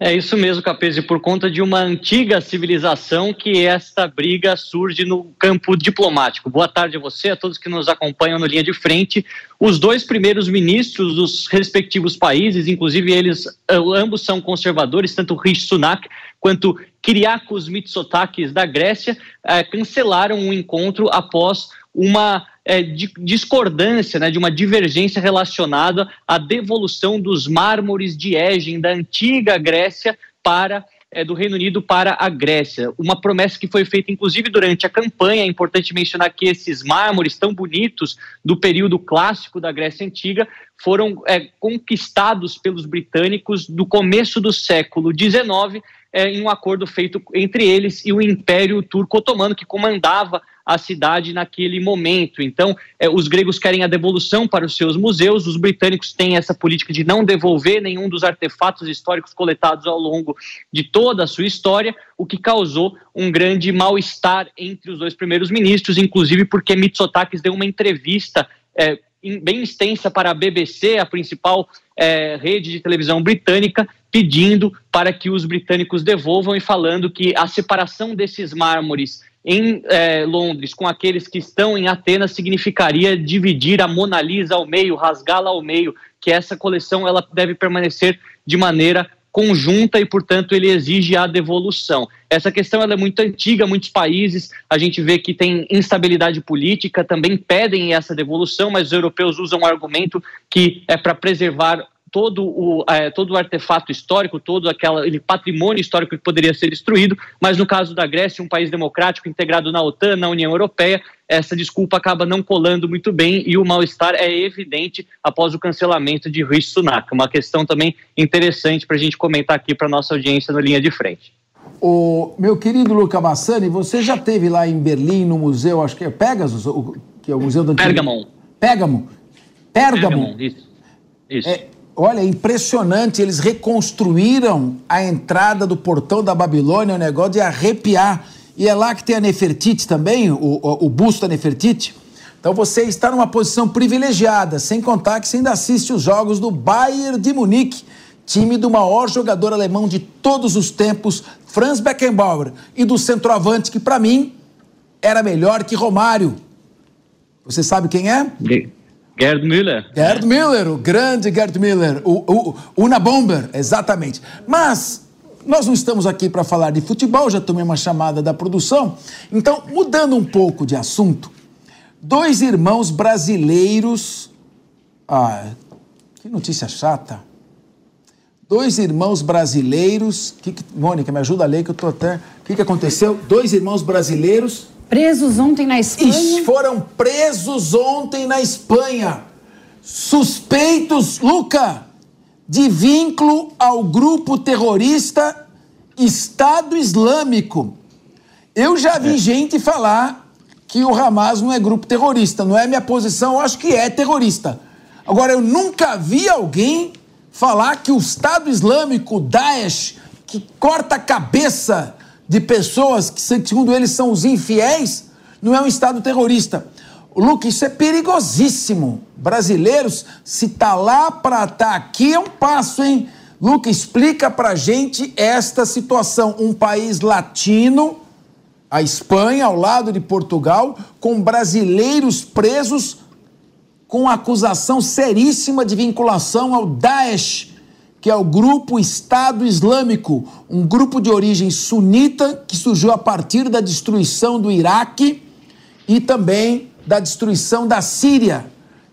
É isso mesmo, Capese, por conta de uma antiga civilização que esta briga surge no campo diplomático. Boa tarde a você, a todos que nos acompanham no linha de frente. Os dois primeiros ministros dos respectivos países, inclusive eles eh, ambos são conservadores, tanto Rishi Sunak quanto Kyriakos Mitsotakis da Grécia, eh, cancelaram o um encontro após uma é, de discordância, né, de uma divergência relacionada à devolução dos mármores de Égin da antiga Grécia para é, do Reino Unido para a Grécia. Uma promessa que foi feita, inclusive, durante a campanha. É importante mencionar que esses mármores tão bonitos do período clássico da Grécia Antiga foram é, conquistados pelos britânicos do começo do século XIX, é, em um acordo feito entre eles e o Império Turco Otomano, que comandava a cidade naquele momento. Então, é, os gregos querem a devolução para os seus museus, os britânicos têm essa política de não devolver nenhum dos artefatos históricos coletados ao longo de toda a sua história, o que causou um grande mal-estar entre os dois primeiros ministros, inclusive porque Mitsotakis deu uma entrevista. É, bem extensa para a BBC, a principal é, rede de televisão britânica, pedindo para que os britânicos devolvam e falando que a separação desses mármores em é, Londres com aqueles que estão em Atenas significaria dividir a Mona Lisa ao meio, rasgá-la ao meio, que essa coleção ela deve permanecer de maneira conjunta e, portanto, ele exige a devolução. Essa questão é muito antiga, muitos países, a gente vê que tem instabilidade política, também pedem essa devolução, mas os europeus usam o argumento que é para preservar todo o, é, todo o artefato histórico, todo aquele patrimônio histórico que poderia ser destruído, mas no caso da Grécia, um país democrático integrado na OTAN, na União Europeia, essa desculpa acaba não colando muito bem e o mal-estar é evidente após o cancelamento de Rishi Sunak. Uma questão também interessante para a gente comentar aqui para nossa audiência no Linha de Frente. O meu querido Luca Massani, você já teve lá em Berlim, no museu, acho que é Pegasus, que é o museu da... Pergamon. Pérgamo. Pérgamo. Pérgamo, isso. Isso. É, Olha, é impressionante, eles reconstruíram a entrada do portão da Babilônia, um negócio de arrepiar. E é lá que tem a Nefertiti também, o, o, o busto da Nefertiti. Então você está numa posição privilegiada, sem contar que você ainda assiste os jogos do Bayern de Munique, time do maior jogador alemão de todos os tempos, Franz Beckenbauer, e do centroavante que para mim era melhor que Romário. Você sabe quem é? Gerd Müller. Gerd Müller, o grande Gerd Müller, o, o Una Bomber, exatamente. Mas nós não estamos aqui para falar de futebol, já tomei uma chamada da produção. Então, mudando um pouco de assunto, dois irmãos brasileiros. Ah, que notícia chata. Dois irmãos brasileiros. Que, que, Mônica, me ajuda a ler que eu tô até. O que, que aconteceu? Dois irmãos brasileiros Presos ontem na Espanha. Ixi, foram presos ontem na Espanha. Suspeitos, Luca, de vínculo ao grupo terrorista Estado Islâmico. Eu já vi é. gente falar que o Hamas não é grupo terrorista. Não é minha posição, eu acho que é terrorista. Agora, eu nunca vi alguém falar que o Estado Islâmico, Daesh, que corta a cabeça de pessoas que, segundo eles, são os infiéis, não é um Estado terrorista. Luke, isso é perigosíssimo. Brasileiros, se tá lá para tá aqui, é um passo, hein? Luke, explica pra gente esta situação. Um país latino, a Espanha, ao lado de Portugal, com brasileiros presos com acusação seríssima de vinculação ao Daesh que é o grupo Estado Islâmico, um grupo de origem sunita que surgiu a partir da destruição do Iraque e também da destruição da Síria.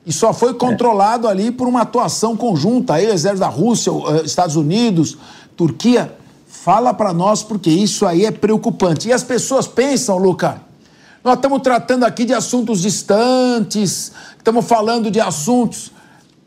E só foi controlado ali por uma atuação conjunta, aí, o exército da Rússia, eh, Estados Unidos, Turquia. Fala para nós, porque isso aí é preocupante. E as pessoas pensam, Luca, nós estamos tratando aqui de assuntos distantes, estamos falando de assuntos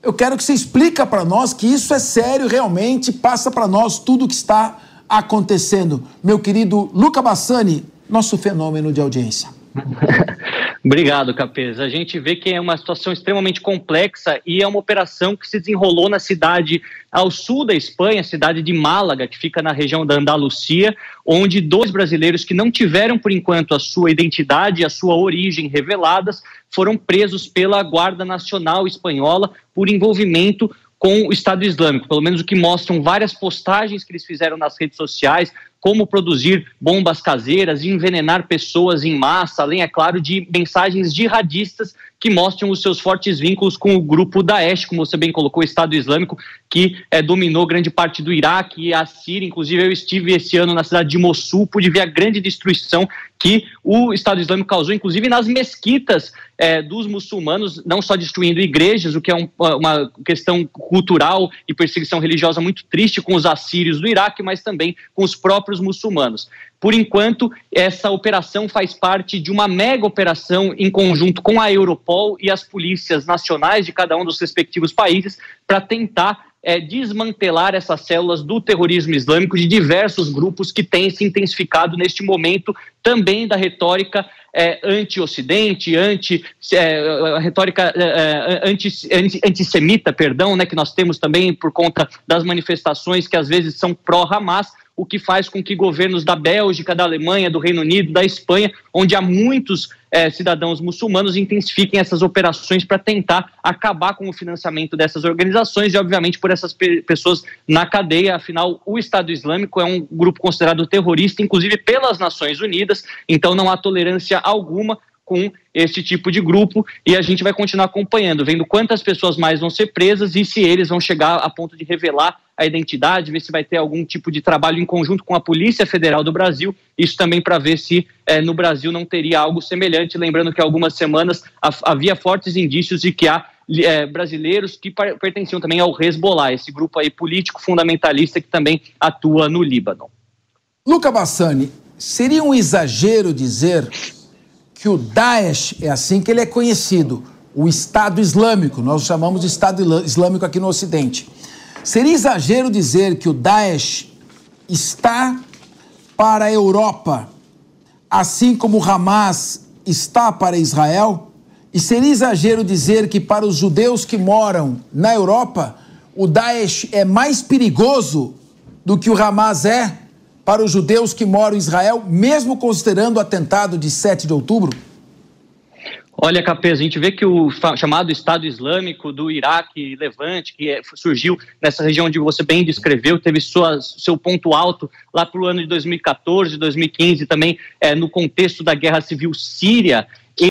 eu quero que você explica para nós que isso é sério realmente, passa para nós tudo o que está acontecendo. Meu querido Luca Bassani, nosso fenômeno de audiência. Obrigado, Capês. A gente vê que é uma situação extremamente complexa e é uma operação que se desenrolou na cidade ao sul da Espanha, cidade de Málaga, que fica na região da Andalucia, onde dois brasileiros que não tiveram, por enquanto, a sua identidade e a sua origem reveladas foram presos pela Guarda Nacional Espanhola por envolvimento com o Estado Islâmico, pelo menos o que mostram várias postagens que eles fizeram nas redes sociais, como produzir bombas caseiras, envenenar pessoas em massa, além, é claro, de mensagens jihadistas que mostram os seus fortes vínculos com o grupo Daesh, como você bem colocou, o Estado Islâmico, que é, dominou grande parte do Iraque e a Síria. Inclusive, eu estive esse ano na cidade de Mossul, pude ver a grande destruição que o Estado Islâmico causou, inclusive nas mesquitas é, dos muçulmanos, não só destruindo igrejas, o que é um, uma questão cultural e perseguição religiosa muito triste com os assírios do Iraque, mas também com os próprios muçulmanos. Por enquanto, essa operação faz parte de uma mega operação em conjunto com a Europol e as polícias nacionais de cada um dos respectivos países para tentar é, desmantelar essas células do terrorismo islâmico de diversos grupos que têm se intensificado neste momento também da retórica é, anti-Ocidente, anti, é, retórica é, é, anti, anti, antissemita, perdão, né, que nós temos também por conta das manifestações que às vezes são pró-Hamas, o que faz com que governos da Bélgica, da Alemanha, do Reino Unido, da Espanha, onde há muitos é, cidadãos muçulmanos intensifiquem essas operações para tentar acabar com o financiamento dessas organizações e, obviamente, por essas pe pessoas na cadeia. Afinal, o Estado Islâmico é um grupo considerado terrorista, inclusive pelas Nações Unidas, então não há tolerância alguma com este tipo de grupo e a gente vai continuar acompanhando, vendo quantas pessoas mais vão ser presas e se eles vão chegar a ponto de revelar a identidade, ver se vai ter algum tipo de trabalho em conjunto com a Polícia Federal do Brasil, isso também para ver se é, no Brasil não teria algo semelhante, lembrando que algumas semanas havia fortes indícios de que há é, brasileiros que pertenciam também ao Hezbollah, esse grupo aí político fundamentalista que também atua no Líbano. Luca Bassani, seria um exagero dizer que o Daesh é assim que ele é conhecido, o Estado Islâmico, nós chamamos de Estado Islâmico aqui no Ocidente. Seria exagero dizer que o Daesh está para a Europa, assim como o Hamas está para Israel? E seria exagero dizer que para os judeus que moram na Europa, o Daesh é mais perigoso do que o Hamas é para os judeus que moram em Israel, mesmo considerando o atentado de 7 de outubro? Olha, Capês, a gente vê que o chamado Estado Islâmico do Iraque Levante, que é, surgiu nessa região onde você bem descreveu, teve sua, seu ponto alto lá para o ano de 2014, 2015, também é, no contexto da guerra civil síria,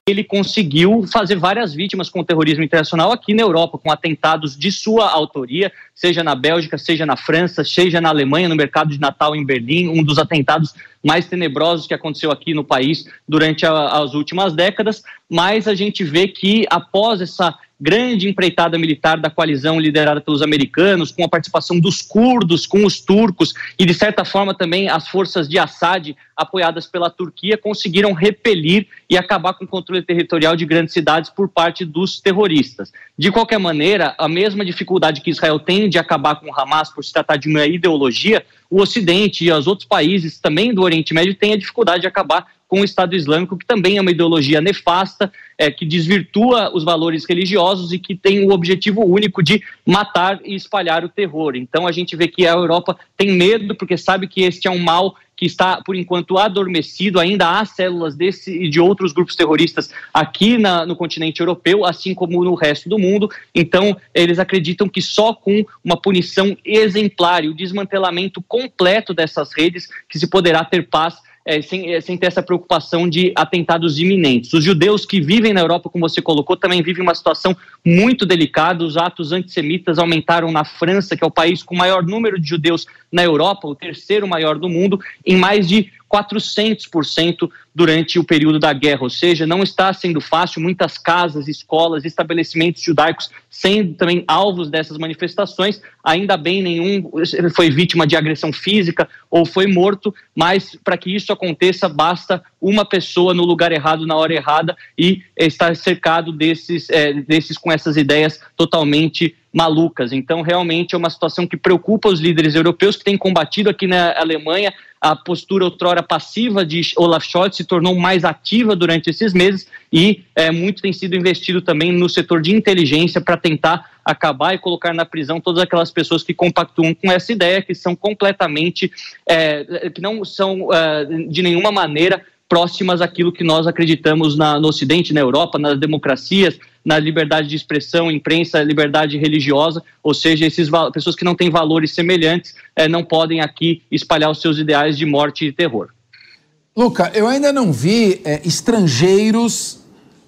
ele conseguiu fazer várias vítimas com o terrorismo internacional aqui na Europa, com atentados de sua autoria, seja na Bélgica, seja na França, seja na Alemanha, no mercado de Natal em Berlim, um dos atentados mais tenebrosos que aconteceu aqui no país durante a, as últimas décadas. Mas a gente vê que após essa grande empreitada militar da coalizão liderada pelos americanos, com a participação dos curdos, com os turcos e, de certa forma, também as forças de Assad, apoiadas pela Turquia, conseguiram repelir e acabar com o controle territorial de grandes cidades por parte dos terroristas. De qualquer maneira, a mesma dificuldade que Israel tem de acabar com o Hamas por se tratar de uma ideologia, o Ocidente e os outros países também do Oriente Médio têm a dificuldade de acabar com o Estado Islâmico, que também é uma ideologia nefasta, é, que desvirtua os valores religiosos e que tem o objetivo único de matar e espalhar o terror. Então a gente vê que a Europa tem medo, porque sabe que este é um mal que está, por enquanto, adormecido. Ainda há células desse e de outros grupos terroristas aqui na, no continente europeu, assim como no resto do mundo. Então, eles acreditam que só com uma punição exemplar e o desmantelamento completo dessas redes que se poderá ter paz é, sem, é, sem ter essa preocupação de atentados iminentes. Os judeus que vivem na Europa, como você colocou, também vivem uma situação muito delicada. Os atos antissemitas aumentaram na França, que é o país com o maior número de judeus na Europa, o terceiro maior do mundo, em mais de 400% durante o período da guerra, ou seja, não está sendo fácil, muitas casas, escolas, estabelecimentos judaicos sendo também alvos dessas manifestações, ainda bem nenhum foi vítima de agressão física ou foi morto, mas para que isso aconteça basta uma pessoa no lugar errado na hora errada e estar cercado desses, é, desses com essas ideias totalmente malucas. Então, realmente é uma situação que preocupa os líderes europeus que têm combatido aqui na Alemanha. A postura outrora passiva de Olaf Scholz se tornou mais ativa durante esses meses e é, muito tem sido investido também no setor de inteligência para tentar acabar e colocar na prisão todas aquelas pessoas que compactuam com essa ideia, que são completamente, é, que não são é, de nenhuma maneira próximas àquilo que nós acreditamos na, no Ocidente, na Europa, nas democracias, na liberdade de expressão, imprensa, liberdade religiosa, ou seja, essas pessoas que não têm valores semelhantes é, não podem aqui espalhar os seus ideais de morte e terror. Luca, eu ainda não vi é, estrangeiros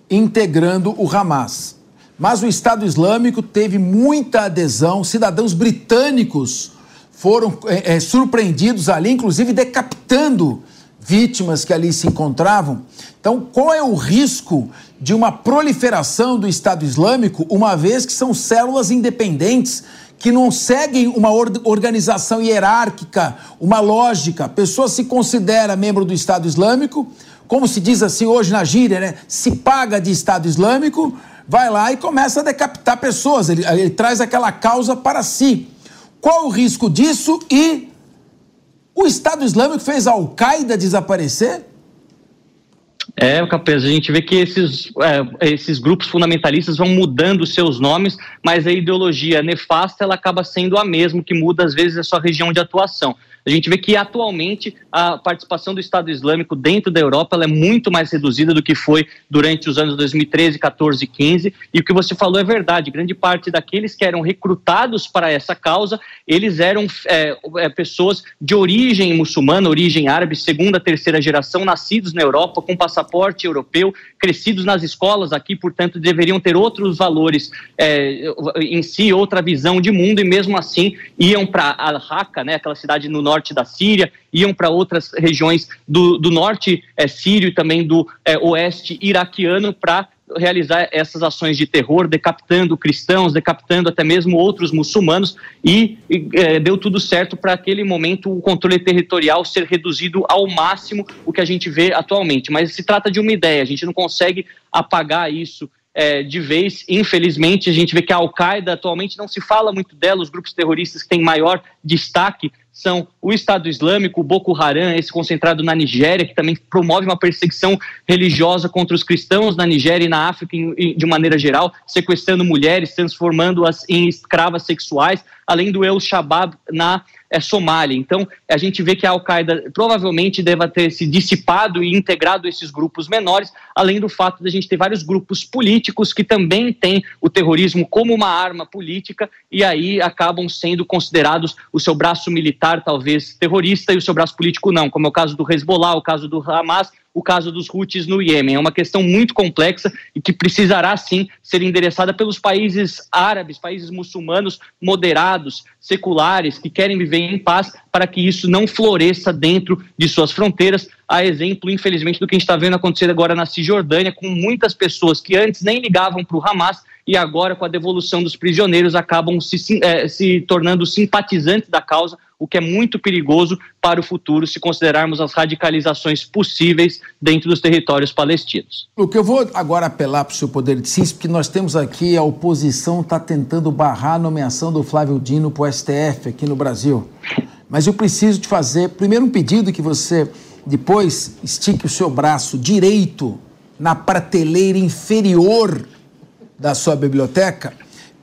integrando o Hamas, mas o Estado Islâmico teve muita adesão, cidadãos britânicos foram é, surpreendidos ali, inclusive decapitando vítimas que ali se encontravam. Então, qual é o risco de uma proliferação do Estado Islâmico, uma vez que são células independentes que não seguem uma organização hierárquica, uma lógica? A pessoa se considera membro do Estado Islâmico, como se diz assim hoje na gíria, né? Se paga de Estado Islâmico, vai lá e começa a decapitar pessoas. Ele, ele traz aquela causa para si. Qual o risco disso e o Estado Islâmico fez a Al-Qaeda desaparecer? É, Capes, a gente vê que esses, é, esses grupos fundamentalistas vão mudando seus nomes, mas a ideologia nefasta ela acaba sendo a mesma, que muda às vezes a sua região de atuação. A gente vê que atualmente a participação do Estado Islâmico dentro da Europa é muito mais reduzida do que foi durante os anos 2013, 14 e 15. E o que você falou é verdade. Grande parte daqueles que eram recrutados para essa causa, eles eram é, é, pessoas de origem muçulmana, origem árabe, segunda, terceira geração, nascidos na Europa, com passaporte europeu, crescidos nas escolas aqui, portanto, deveriam ter outros valores é, em si, outra visão de mundo, e mesmo assim iam para Al-Raqqa, né, aquela cidade no norte norte da Síria, iam para outras regiões do, do norte é, sírio e também do é, oeste iraquiano para realizar essas ações de terror, decapitando cristãos, decapitando até mesmo outros muçulmanos, e, e é, deu tudo certo para aquele momento o controle territorial ser reduzido ao máximo, o que a gente vê atualmente. Mas se trata de uma ideia, a gente não consegue apagar isso é, de vez. Infelizmente, a gente vê que a Al-Qaeda atualmente não se fala muito dela, os grupos terroristas que têm maior destaque são o Estado Islâmico, o Boko Haram, esse concentrado na Nigéria, que também promove uma perseguição religiosa contra os cristãos na Nigéria e na África de maneira geral, sequestrando mulheres, transformando-as em escravas sexuais, além do El Shabaab na é, Somália. Então, a gente vê que a Al-Qaeda provavelmente deva ter se dissipado e integrado esses grupos menores, além do fato de a gente ter vários grupos políticos que também têm o terrorismo como uma arma política e aí acabam sendo considerados o seu braço militar talvez terrorista e o seu braço político não, como é o caso do Hezbollah, o caso do Hamas o caso dos Houthis no Iêmen. É uma questão muito complexa e que precisará sim ser endereçada pelos países árabes, países muçulmanos moderados, seculares, que querem viver em paz, para que isso não floresça dentro de suas fronteiras. A exemplo, infelizmente, do que a gente está vendo acontecer agora na Cisjordânia, com muitas pessoas que antes nem ligavam para o Hamas e agora, com a devolução dos prisioneiros, acabam se, é, se tornando simpatizantes da causa, o que é muito perigoso para o futuro se considerarmos as radicalizações possíveis dentro dos territórios palestinos. O que eu vou agora apelar para o seu poder de síntese, porque nós temos aqui a oposição está tentando barrar a nomeação do Flávio Dino para o STF aqui no Brasil. Mas eu preciso te fazer, primeiro, um pedido que você depois estique o seu braço direito na prateleira inferior da sua biblioteca,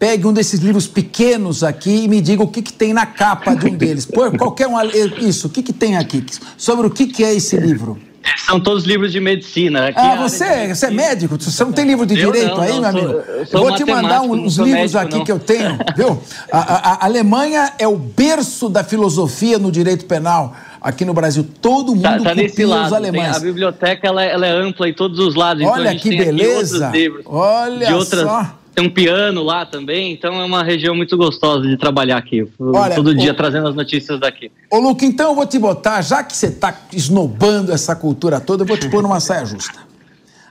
pegue um desses livros pequenos aqui e me diga o que, que tem na capa de um deles. Por qualquer um. Isso, o que, que tem aqui? Sobre o que, que é esse livro? São todos livros de medicina. Aqui ah, você, é, você é médico? Você não tem livro de eu direito não, aí, não, meu amigo? Sou, eu, eu vou te mandar uns livros médico, aqui não. que eu tenho, viu? A, a, a, Alemanha é o berço da filosofia no direito penal. Aqui no Brasil, todo tá, mundo tá, tá nesse lado, os alemães. A biblioteca ela, ela, é ampla em todos os lados. Olha então que beleza! Olha de outras, só! Tem um piano lá também, então é uma região muito gostosa de trabalhar aqui. Olha, todo dia trazendo as notícias daqui. Ô, Luca, então eu vou te botar, já que você está esnobando essa cultura toda, eu vou te pôr numa saia justa.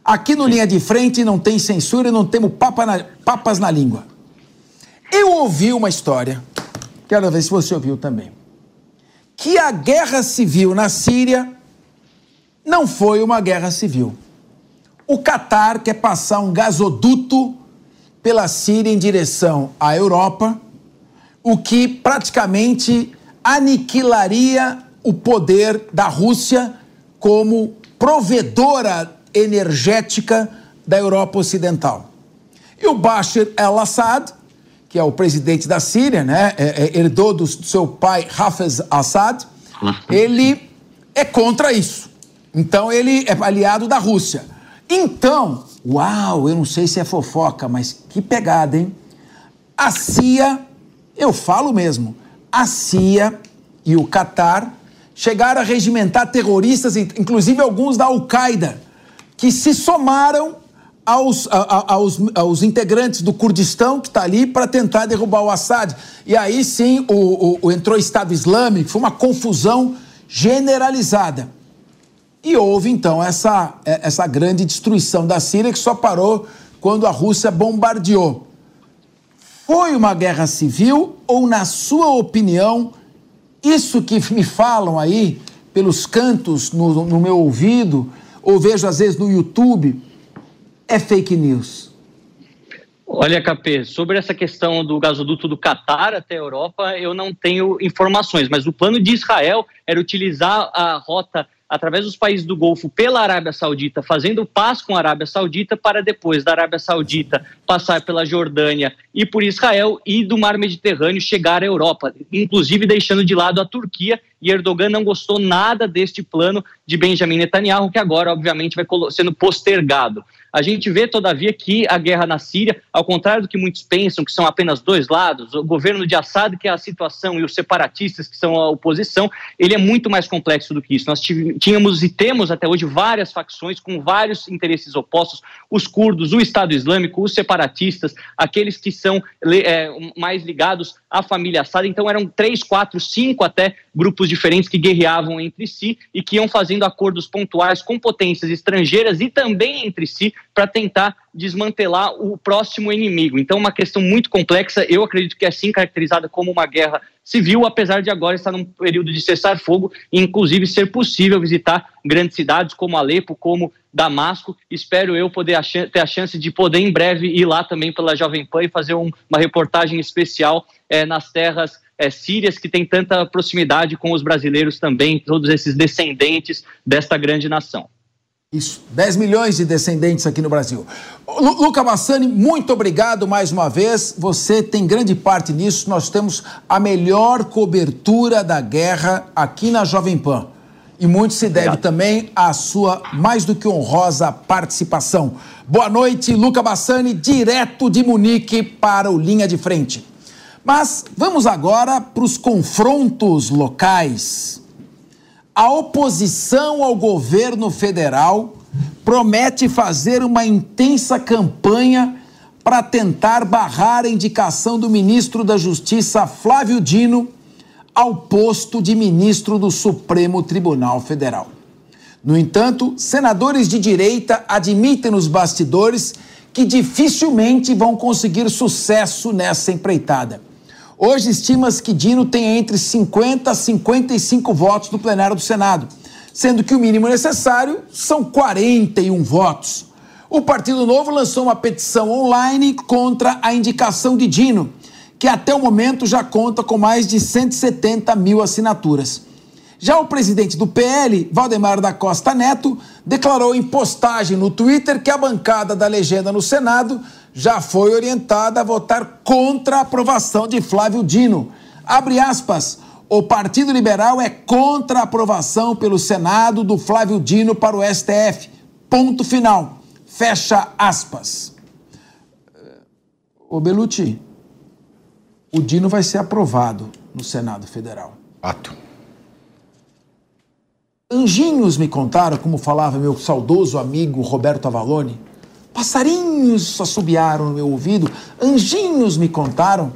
Aqui no Linha de Frente não tem censura e não temos papa na, papas na língua. Eu ouvi uma história, quero ver se você ouviu também, que a guerra civil na Síria não foi uma guerra civil. O Catar quer passar um gasoduto pela Síria em direção à Europa, o que praticamente aniquilaria o poder da Rússia como provedora energética da Europa Ocidental. E o Bashar al-Assad, que é o presidente da Síria, né, é, é, herdou do seu pai Hafez Assad, ele é contra isso. Então ele é aliado da Rússia. Então, Uau, eu não sei se é fofoca, mas que pegada, hein? A CIA, eu falo mesmo, a CIA e o Catar chegaram a regimentar terroristas, inclusive alguns da Al-Qaeda, que se somaram aos, aos, aos, integrantes do Kurdistão que está ali para tentar derrubar o Assad. E aí sim o, o, o entrou o Estado Islâmico, foi uma confusão generalizada. E houve então essa, é, essa grande destruição da Síria que só parou quando a Rússia bombardeou. Foi uma guerra civil ou, na sua opinião, isso que me falam aí pelos cantos no, no meu ouvido, ou vejo às vezes no YouTube, é fake news? Olha, KP, sobre essa questão do gasoduto do Catar até a Europa, eu não tenho informações, mas o plano de Israel era utilizar a rota através dos países do Golfo pela Arábia Saudita, fazendo paz com a Arábia Saudita, para depois da Arábia Saudita passar pela Jordânia e por Israel e do Mar Mediterrâneo chegar à Europa, inclusive deixando de lado a Turquia. E Erdogan não gostou nada deste plano de Benjamin Netanyahu, que agora, obviamente, vai sendo postergado. A gente vê, todavia, que a guerra na Síria, ao contrário do que muitos pensam, que são apenas dois lados, o governo de Assad, que é a situação, e os separatistas, que são a oposição, ele é muito mais complexo do que isso. Nós tínhamos e temos até hoje várias facções com vários interesses opostos: os curdos, o Estado Islâmico, os separatistas, aqueles que são é, mais ligados à família Assad. Então, eram três, quatro, cinco até grupos diferentes que guerreavam entre si e que iam fazendo acordos pontuais com potências estrangeiras e também entre si para tentar desmantelar o próximo inimigo. Então, uma questão muito complexa. Eu acredito que é sim caracterizada como uma guerra civil, apesar de agora estar num período de cessar-fogo e, inclusive, ser possível visitar grandes cidades como Alepo, como Damasco. Espero eu poder ter a chance de poder em breve ir lá também pela Jovem Pan e fazer um, uma reportagem especial é, nas terras é, sírias que tem tanta proximidade com os brasileiros também, todos esses descendentes desta grande nação. Isso, 10 milhões de descendentes aqui no Brasil. Luca Bassani, muito obrigado mais uma vez. Você tem grande parte nisso. Nós temos a melhor cobertura da guerra aqui na Jovem Pan. E muito se deve obrigado. também à sua mais do que honrosa participação. Boa noite, Luca Bassani, direto de Munique para o Linha de Frente. Mas vamos agora para os confrontos locais a oposição ao governo federal promete fazer uma intensa campanha para tentar barrar a indicação do ministro da Justiça, Flávio Dino, ao posto de ministro do Supremo Tribunal Federal. No entanto, senadores de direita admitem nos bastidores que dificilmente vão conseguir sucesso nessa empreitada. Hoje estima-se que Dino tem entre 50 a 55 votos no plenário do Senado, sendo que o mínimo necessário são 41 votos. O Partido Novo lançou uma petição online contra a indicação de Dino, que até o momento já conta com mais de 170 mil assinaturas. Já o presidente do PL, Valdemar da Costa Neto, declarou em postagem no Twitter que a bancada da legenda no Senado já foi orientada a votar contra a aprovação de Flávio Dino. Abre aspas. O Partido Liberal é contra a aprovação pelo Senado do Flávio Dino para o STF. Ponto final. Fecha aspas. Ô Beluti, o Dino vai ser aprovado no Senado Federal. Ato. Anjinhos me contaram, como falava meu saudoso amigo Roberto Avalone, Passarinhos assobiaram no meu ouvido, anjinhos me contaram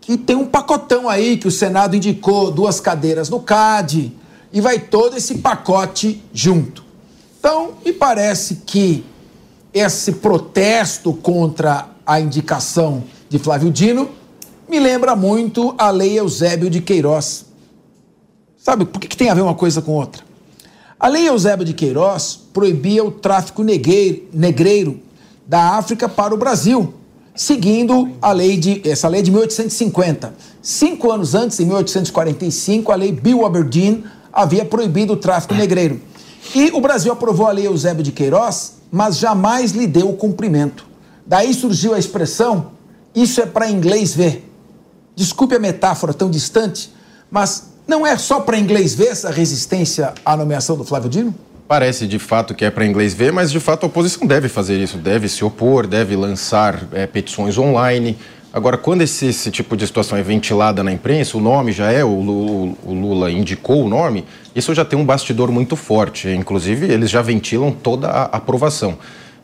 que tem um pacotão aí que o Senado indicou, duas cadeiras no CAD, e vai todo esse pacote junto. Então, me parece que esse protesto contra a indicação de Flávio Dino me lembra muito a lei Eusébio de Queiroz. Sabe, por que, que tem a ver uma coisa com outra? A lei Eusébio de Queiroz proibia o tráfico negreiro da África para o Brasil, seguindo a lei de, essa lei de 1850. Cinco anos antes, em 1845, a lei Bill Aberdeen havia proibido o tráfico negreiro. E o Brasil aprovou a lei Eusébio de Queiroz, mas jamais lhe deu o cumprimento. Daí surgiu a expressão: isso é para inglês ver. Desculpe a metáfora tão distante, mas não é só para inglês ver essa resistência à nomeação do Flávio Dino? Parece de fato que é para inglês ver, mas de fato a oposição deve fazer isso, deve se opor, deve lançar é, petições online. Agora, quando esse, esse, tipo de situação é ventilada na imprensa, o nome já é, o, o, o Lula indicou o nome, isso já tem um bastidor muito forte. Inclusive, eles já ventilam toda a aprovação.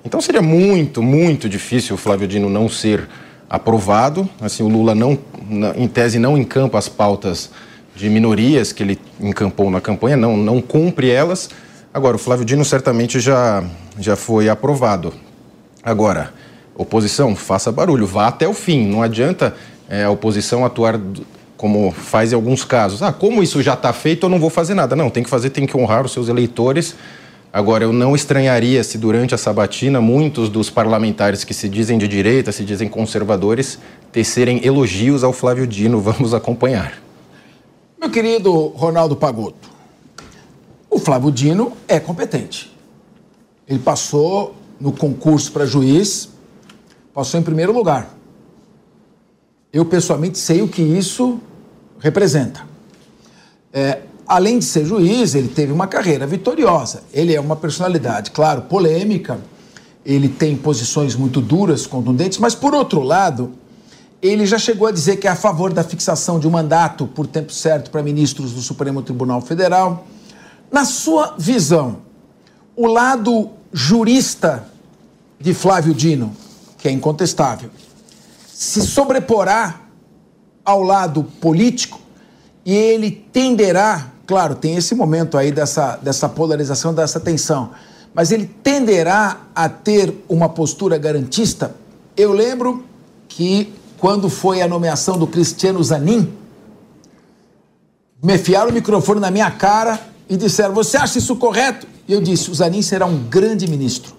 Então seria muito, muito difícil o Flávio Dino não ser aprovado. Assim, o Lula não, em tese, não encampa as pautas de minorias que ele encampou na campanha, não, não cumpre elas. Agora, o Flávio Dino certamente já, já foi aprovado. Agora, oposição, faça barulho, vá até o fim. Não adianta é, a oposição atuar como faz em alguns casos. Ah, como isso já está feito, eu não vou fazer nada. Não, tem que fazer, tem que honrar os seus eleitores. Agora, eu não estranharia se durante a sabatina muitos dos parlamentares que se dizem de direita, se dizem conservadores, tecerem elogios ao Flávio Dino. Vamos acompanhar. Meu querido Ronaldo Pagotto, O Flávio Dino é competente. Ele passou no concurso para juiz, passou em primeiro lugar. Eu, pessoalmente, sei o que isso representa. É, além de ser juiz, ele teve uma carreira vitoriosa. Ele é uma personalidade, claro, polêmica, ele tem posições muito duras, contundentes, mas, por outro lado, ele já chegou a dizer que é a favor da fixação de um mandato por tempo certo para ministros do Supremo Tribunal Federal. Na sua visão, o lado jurista de Flávio Dino, que é incontestável, se sobreporá ao lado político e ele tenderá, claro, tem esse momento aí dessa, dessa polarização, dessa tensão, mas ele tenderá a ter uma postura garantista. Eu lembro que quando foi a nomeação do Cristiano Zanin, me enfiaram o microfone na minha cara e disseram: Você acha isso correto? E eu disse: O Zanin será um grande ministro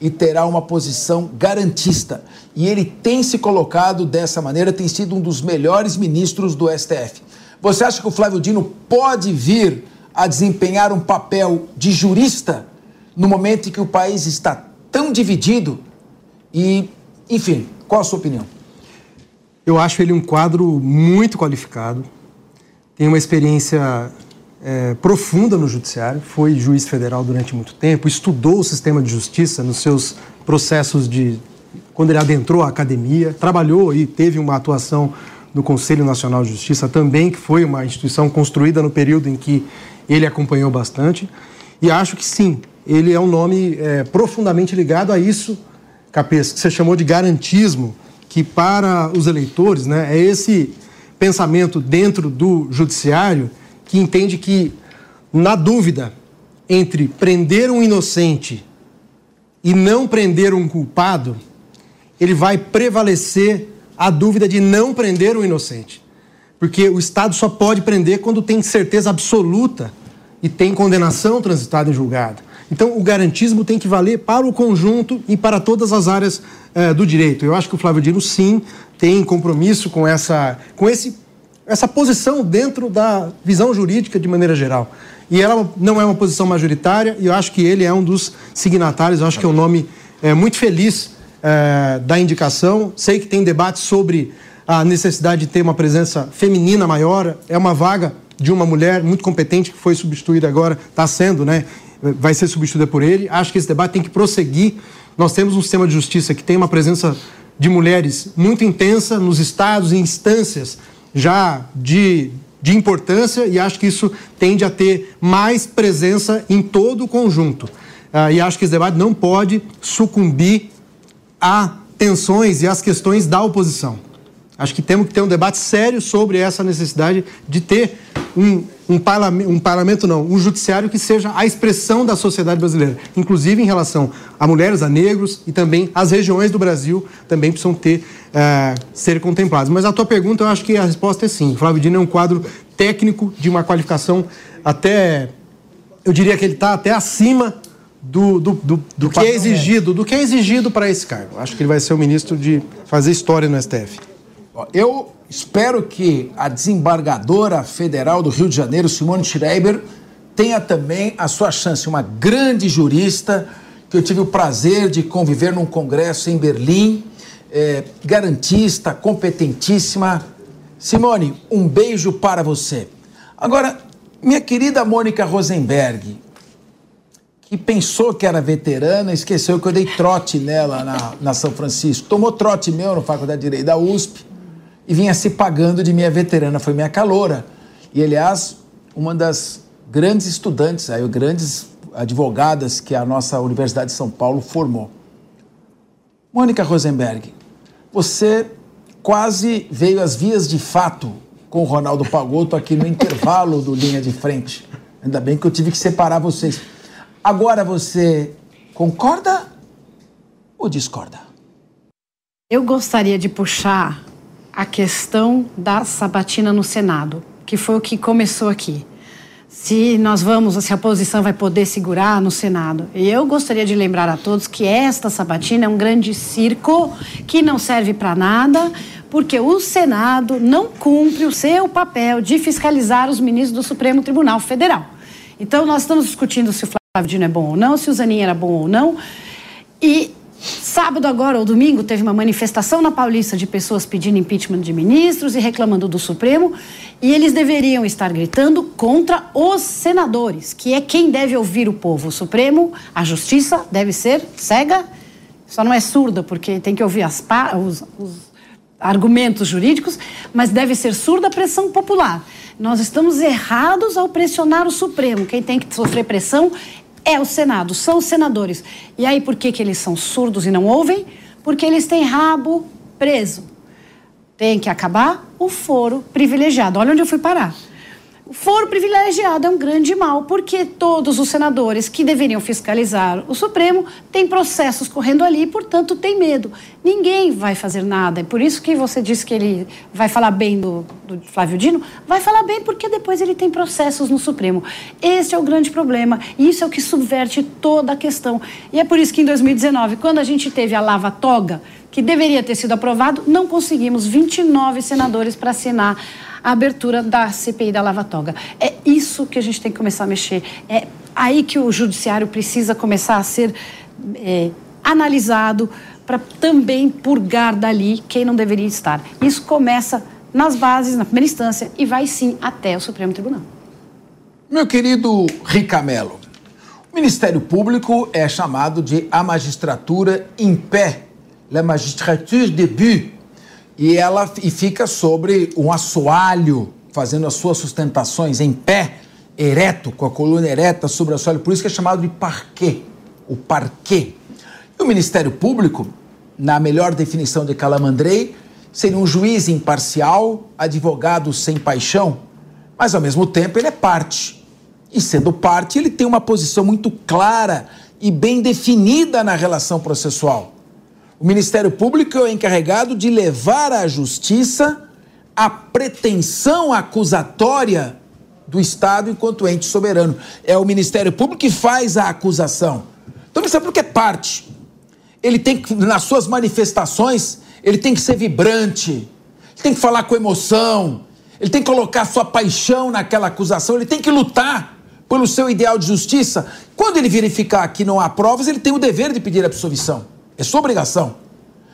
e terá uma posição garantista. E ele tem se colocado dessa maneira, tem sido um dos melhores ministros do STF. Você acha que o Flávio Dino pode vir a desempenhar um papel de jurista no momento em que o país está tão dividido? E, enfim, qual a sua opinião? Eu acho ele um quadro muito qualificado, tem uma experiência é, profunda no judiciário, foi juiz federal durante muito tempo, estudou o sistema de justiça nos seus processos de. quando ele adentrou a academia, trabalhou e teve uma atuação no Conselho Nacional de Justiça também, que foi uma instituição construída no período em que ele acompanhou bastante. E acho que sim, ele é um nome é, profundamente ligado a isso, Capês, que você chamou de garantismo que para os eleitores né, é esse pensamento dentro do judiciário que entende que, na dúvida entre prender um inocente e não prender um culpado, ele vai prevalecer a dúvida de não prender o inocente. Porque o Estado só pode prender quando tem certeza absoluta e tem condenação transitada em julgado. Então, o garantismo tem que valer para o conjunto e para todas as áreas é, do direito. Eu acho que o Flávio Dino, sim, tem compromisso com essa, com esse, essa posição dentro da visão jurídica de maneira geral. E ela não é uma posição majoritária, e eu acho que ele é um dos signatários, eu acho que é um nome é, muito feliz é, da indicação. Sei que tem debate sobre a necessidade de ter uma presença feminina maior, é uma vaga de uma mulher muito competente que foi substituída agora, está sendo, né? Vai ser substituída por ele. Acho que esse debate tem que prosseguir. Nós temos um sistema de justiça que tem uma presença de mulheres muito intensa nos estados e instâncias já de, de importância e acho que isso tende a ter mais presença em todo o conjunto. Ah, e acho que esse debate não pode sucumbir a tensões e às questões da oposição. Acho que temos que ter um debate sério sobre essa necessidade de ter um, um, parlamento, um parlamento, não, um judiciário que seja a expressão da sociedade brasileira, inclusive em relação a mulheres, a negros e também as regiões do Brasil também precisam ter, uh, ser contempladas. Mas a tua pergunta, eu acho que a resposta é sim. O Flávio Dino é um quadro técnico de uma qualificação até, eu diria que ele está até acima do, do, do, do que é exigido, do que é exigido para esse cargo. Acho que ele vai ser o ministro de fazer história no STF. Eu espero que a desembargadora federal do Rio de Janeiro, Simone Schreiber, tenha também a sua chance. Uma grande jurista que eu tive o prazer de conviver num congresso em Berlim, é, garantista, competentíssima. Simone, um beijo para você. Agora, minha querida Mônica Rosenberg, que pensou que era veterana, esqueceu que eu dei trote nela na, na São Francisco. Tomou trote meu na Faculdade de Direito da USP e vinha se pagando de minha veterana, foi minha caloura. E, aliás, uma das grandes estudantes, aí, grandes advogadas que a nossa Universidade de São Paulo formou. Mônica Rosenberg, você quase veio às vias de fato com o Ronaldo Pagotto aqui no intervalo do Linha de Frente. Ainda bem que eu tive que separar vocês. Agora você concorda ou discorda? Eu gostaria de puxar a questão da sabatina no Senado, que foi o que começou aqui. Se nós vamos, se a oposição vai poder segurar no Senado. E eu gostaria de lembrar a todos que esta sabatina é um grande circo que não serve para nada, porque o Senado não cumpre o seu papel de fiscalizar os ministros do Supremo Tribunal Federal. Então, nós estamos discutindo se o Flávio Dino é bom ou não, se o Zanin era bom ou não. E sábado agora, ou domingo, teve uma manifestação na Paulista de pessoas pedindo impeachment de ministros e reclamando do Supremo. E eles deveriam estar gritando contra os senadores, que é quem deve ouvir o povo. O Supremo, a Justiça, deve ser cega, só não é surda, porque tem que ouvir as, os, os argumentos jurídicos, mas deve ser surda a pressão popular. Nós estamos errados ao pressionar o Supremo. Quem tem que sofrer pressão é o Senado, são os senadores. E aí, por que, que eles são surdos e não ouvem? Porque eles têm rabo preso. Tem que acabar o foro privilegiado. Olha onde eu fui parar. Foro privilegiado é um grande mal, porque todos os senadores que deveriam fiscalizar o Supremo têm processos correndo ali, portanto, têm medo. Ninguém vai fazer nada. É por isso que você disse que ele vai falar bem do, do Flávio Dino. Vai falar bem porque depois ele tem processos no Supremo. Esse é o grande problema. Isso é o que subverte toda a questão. E é por isso que em 2019, quando a gente teve a Lava Toga, que deveria ter sido aprovado, não conseguimos 29 senadores para assinar a abertura da CPI da Lava Toga. É isso que a gente tem que começar a mexer. É aí que o judiciário precisa começar a ser é, analisado para também purgar dali quem não deveria estar. Isso começa nas bases, na primeira instância, e vai sim até o Supremo Tribunal. Meu querido Ricamelo, o Ministério Público é chamado de a magistratura em pé, la magistrature debout, e ela e fica sobre um assoalho, fazendo as suas sustentações em pé, ereto, com a coluna ereta sobre o assoalho. Por isso que é chamado de parquet, o parquet. E o Ministério Público, na melhor definição de Calamandrei, seria um juiz imparcial, advogado sem paixão, mas ao mesmo tempo ele é parte. E sendo parte, ele tem uma posição muito clara e bem definida na relação processual. O Ministério Público é o encarregado de levar à justiça a pretensão acusatória do Estado enquanto ente soberano. É o Ministério Público que faz a acusação. Então, o Ministério Público é parte. Ele tem que, nas suas manifestações, ele tem que ser vibrante, ele tem que falar com emoção, ele tem que colocar sua paixão naquela acusação, ele tem que lutar pelo seu ideal de justiça. Quando ele verificar que não há provas, ele tem o dever de pedir absolvição. É sua obrigação.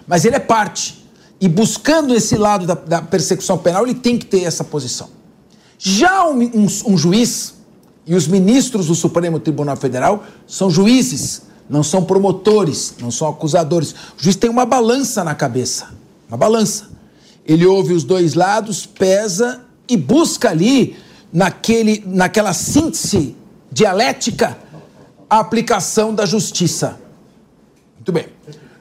Mas ele é parte. E buscando esse lado da, da persecução penal, ele tem que ter essa posição. Já um, um, um juiz e os ministros do Supremo Tribunal Federal são juízes, não são promotores, não são acusadores. O juiz tem uma balança na cabeça, uma balança. Ele ouve os dois lados, pesa e busca ali, naquele, naquela síntese dialética, a aplicação da justiça. Muito bem.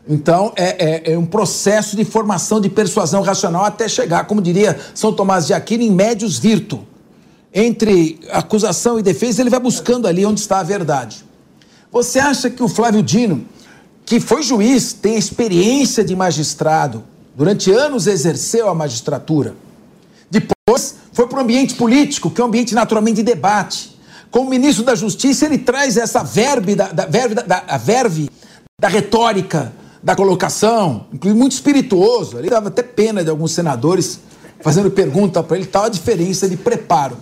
Então, é, é, é, um processo de formação de persuasão racional até chegar, como diria São Tomás de Aquino, em médios virto. Entre acusação e defesa, ele vai buscando ali onde está a verdade. Você acha que o Flávio Dino, que foi juiz, tem experiência de magistrado, durante anos exerceu a magistratura, depois foi para o ambiente político, que é um ambiente naturalmente de debate. Como ministro da Justiça, ele traz essa verve da, da, da, da verve da retórica, da colocação, inclusive muito espirituoso. Ele dava até pena de alguns senadores fazendo pergunta para ele, tal a diferença de preparo.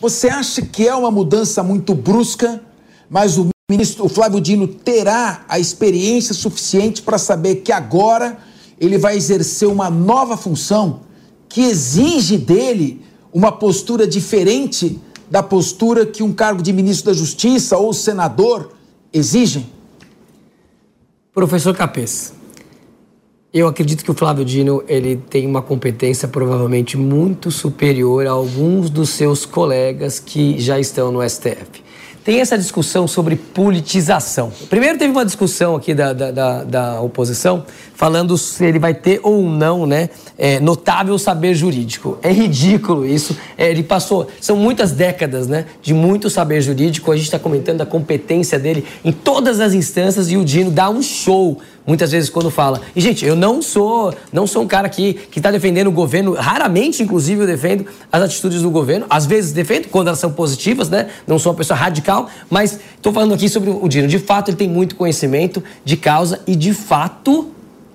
Você acha que é uma mudança muito brusca, mas o ministro o Flávio Dino terá a experiência suficiente para saber que agora ele vai exercer uma nova função que exige dele uma postura diferente da postura que um cargo de ministro da Justiça ou senador exigem? Professor Capês, eu acredito que o Flávio Dino ele tem uma competência provavelmente muito superior a alguns dos seus colegas que já estão no STF. Tem essa discussão sobre politização. Primeiro teve uma discussão aqui da, da, da, da oposição falando se ele vai ter ou não, né, é, notável saber jurídico. É ridículo isso. É, ele passou, são muitas décadas, né, de muito saber jurídico. A gente está comentando a competência dele em todas as instâncias e o Dino dá um show muitas vezes quando fala. E gente, eu não sou, não sou um cara que que está defendendo o governo. Raramente, inclusive, eu defendo as atitudes do governo. Às vezes defendo quando elas são positivas, né? Não sou uma pessoa radical, mas estou falando aqui sobre o Dino. De fato, ele tem muito conhecimento de causa e de fato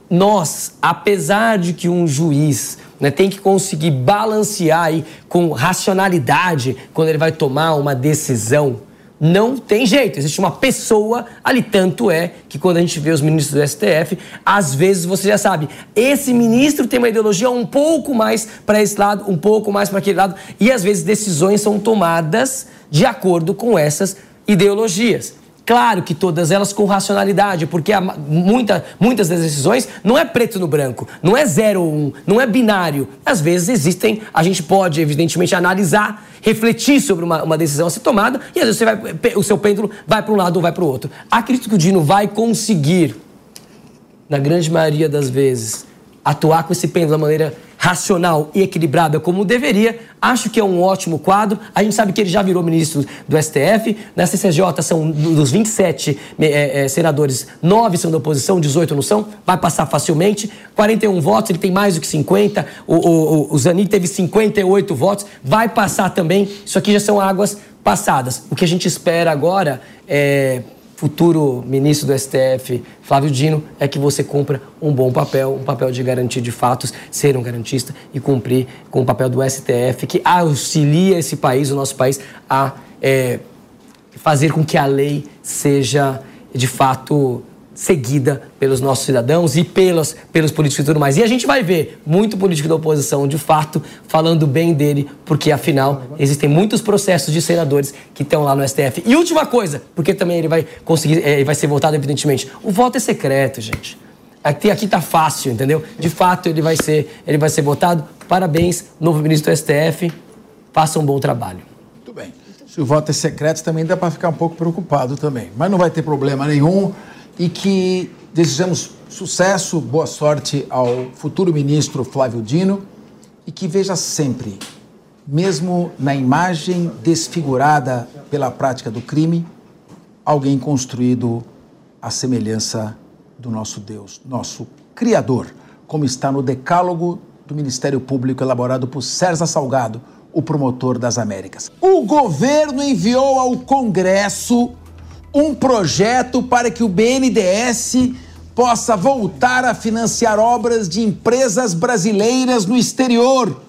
nós, apesar de que um juiz né, tem que conseguir balancear aí com racionalidade quando ele vai tomar uma decisão, não tem jeito, existe uma pessoa ali. Tanto é que quando a gente vê os ministros do STF, às vezes você já sabe, esse ministro tem uma ideologia um pouco mais para esse lado, um pouco mais para aquele lado, e às vezes decisões são tomadas de acordo com essas ideologias. Claro que todas elas com racionalidade, porque há muita, muitas das decisões não é preto no branco, não é zero ou um, não é binário. Às vezes existem, a gente pode, evidentemente, analisar, refletir sobre uma, uma decisão a ser tomada, e às vezes você vai, o seu pêndulo vai para um lado ou vai para o outro. Acredito que o Dino vai conseguir, na grande maioria das vezes, atuar com esse pêndulo da maneira racional e equilibrada como deveria. Acho que é um ótimo quadro. A gente sabe que ele já virou ministro do STF. Na CCJ são dos 27 é, é, senadores, 9 são da oposição, 18 não são. Vai passar facilmente. 41 votos, ele tem mais do que 50. O, o, o Zanin teve 58 votos. Vai passar também. Isso aqui já são águas passadas. O que a gente espera agora é futuro ministro do STF, Flávio Dino, é que você cumpra um bom papel, um papel de garantir de fatos, ser um garantista e cumprir com o papel do STF, que auxilia esse país, o nosso país, a é, fazer com que a lei seja de fato seguida pelos nossos cidadãos e pelos, pelos políticos e tudo mais. E a gente vai ver muito político da oposição, de fato, falando bem dele, porque afinal existem muitos processos de senadores que estão lá no STF. E última coisa, porque também ele vai conseguir, ele vai ser votado, evidentemente. O voto é secreto, gente. Aqui, aqui tá fácil, entendeu? De fato, ele vai ser, ele vai ser votado. Parabéns, novo ministro do STF. Faça um bom trabalho. Muito bem. Se o voto é secreto, também dá para ficar um pouco preocupado também. Mas não vai ter problema nenhum e que desejamos sucesso, boa sorte ao futuro ministro Flávio Dino e que veja sempre, mesmo na imagem desfigurada pela prática do crime, alguém construído à semelhança do nosso Deus, nosso Criador, como está no decálogo do Ministério Público elaborado por César Salgado, o promotor das Américas. O governo enviou ao Congresso um projeto para que o BNDES possa voltar a financiar obras de empresas brasileiras no exterior.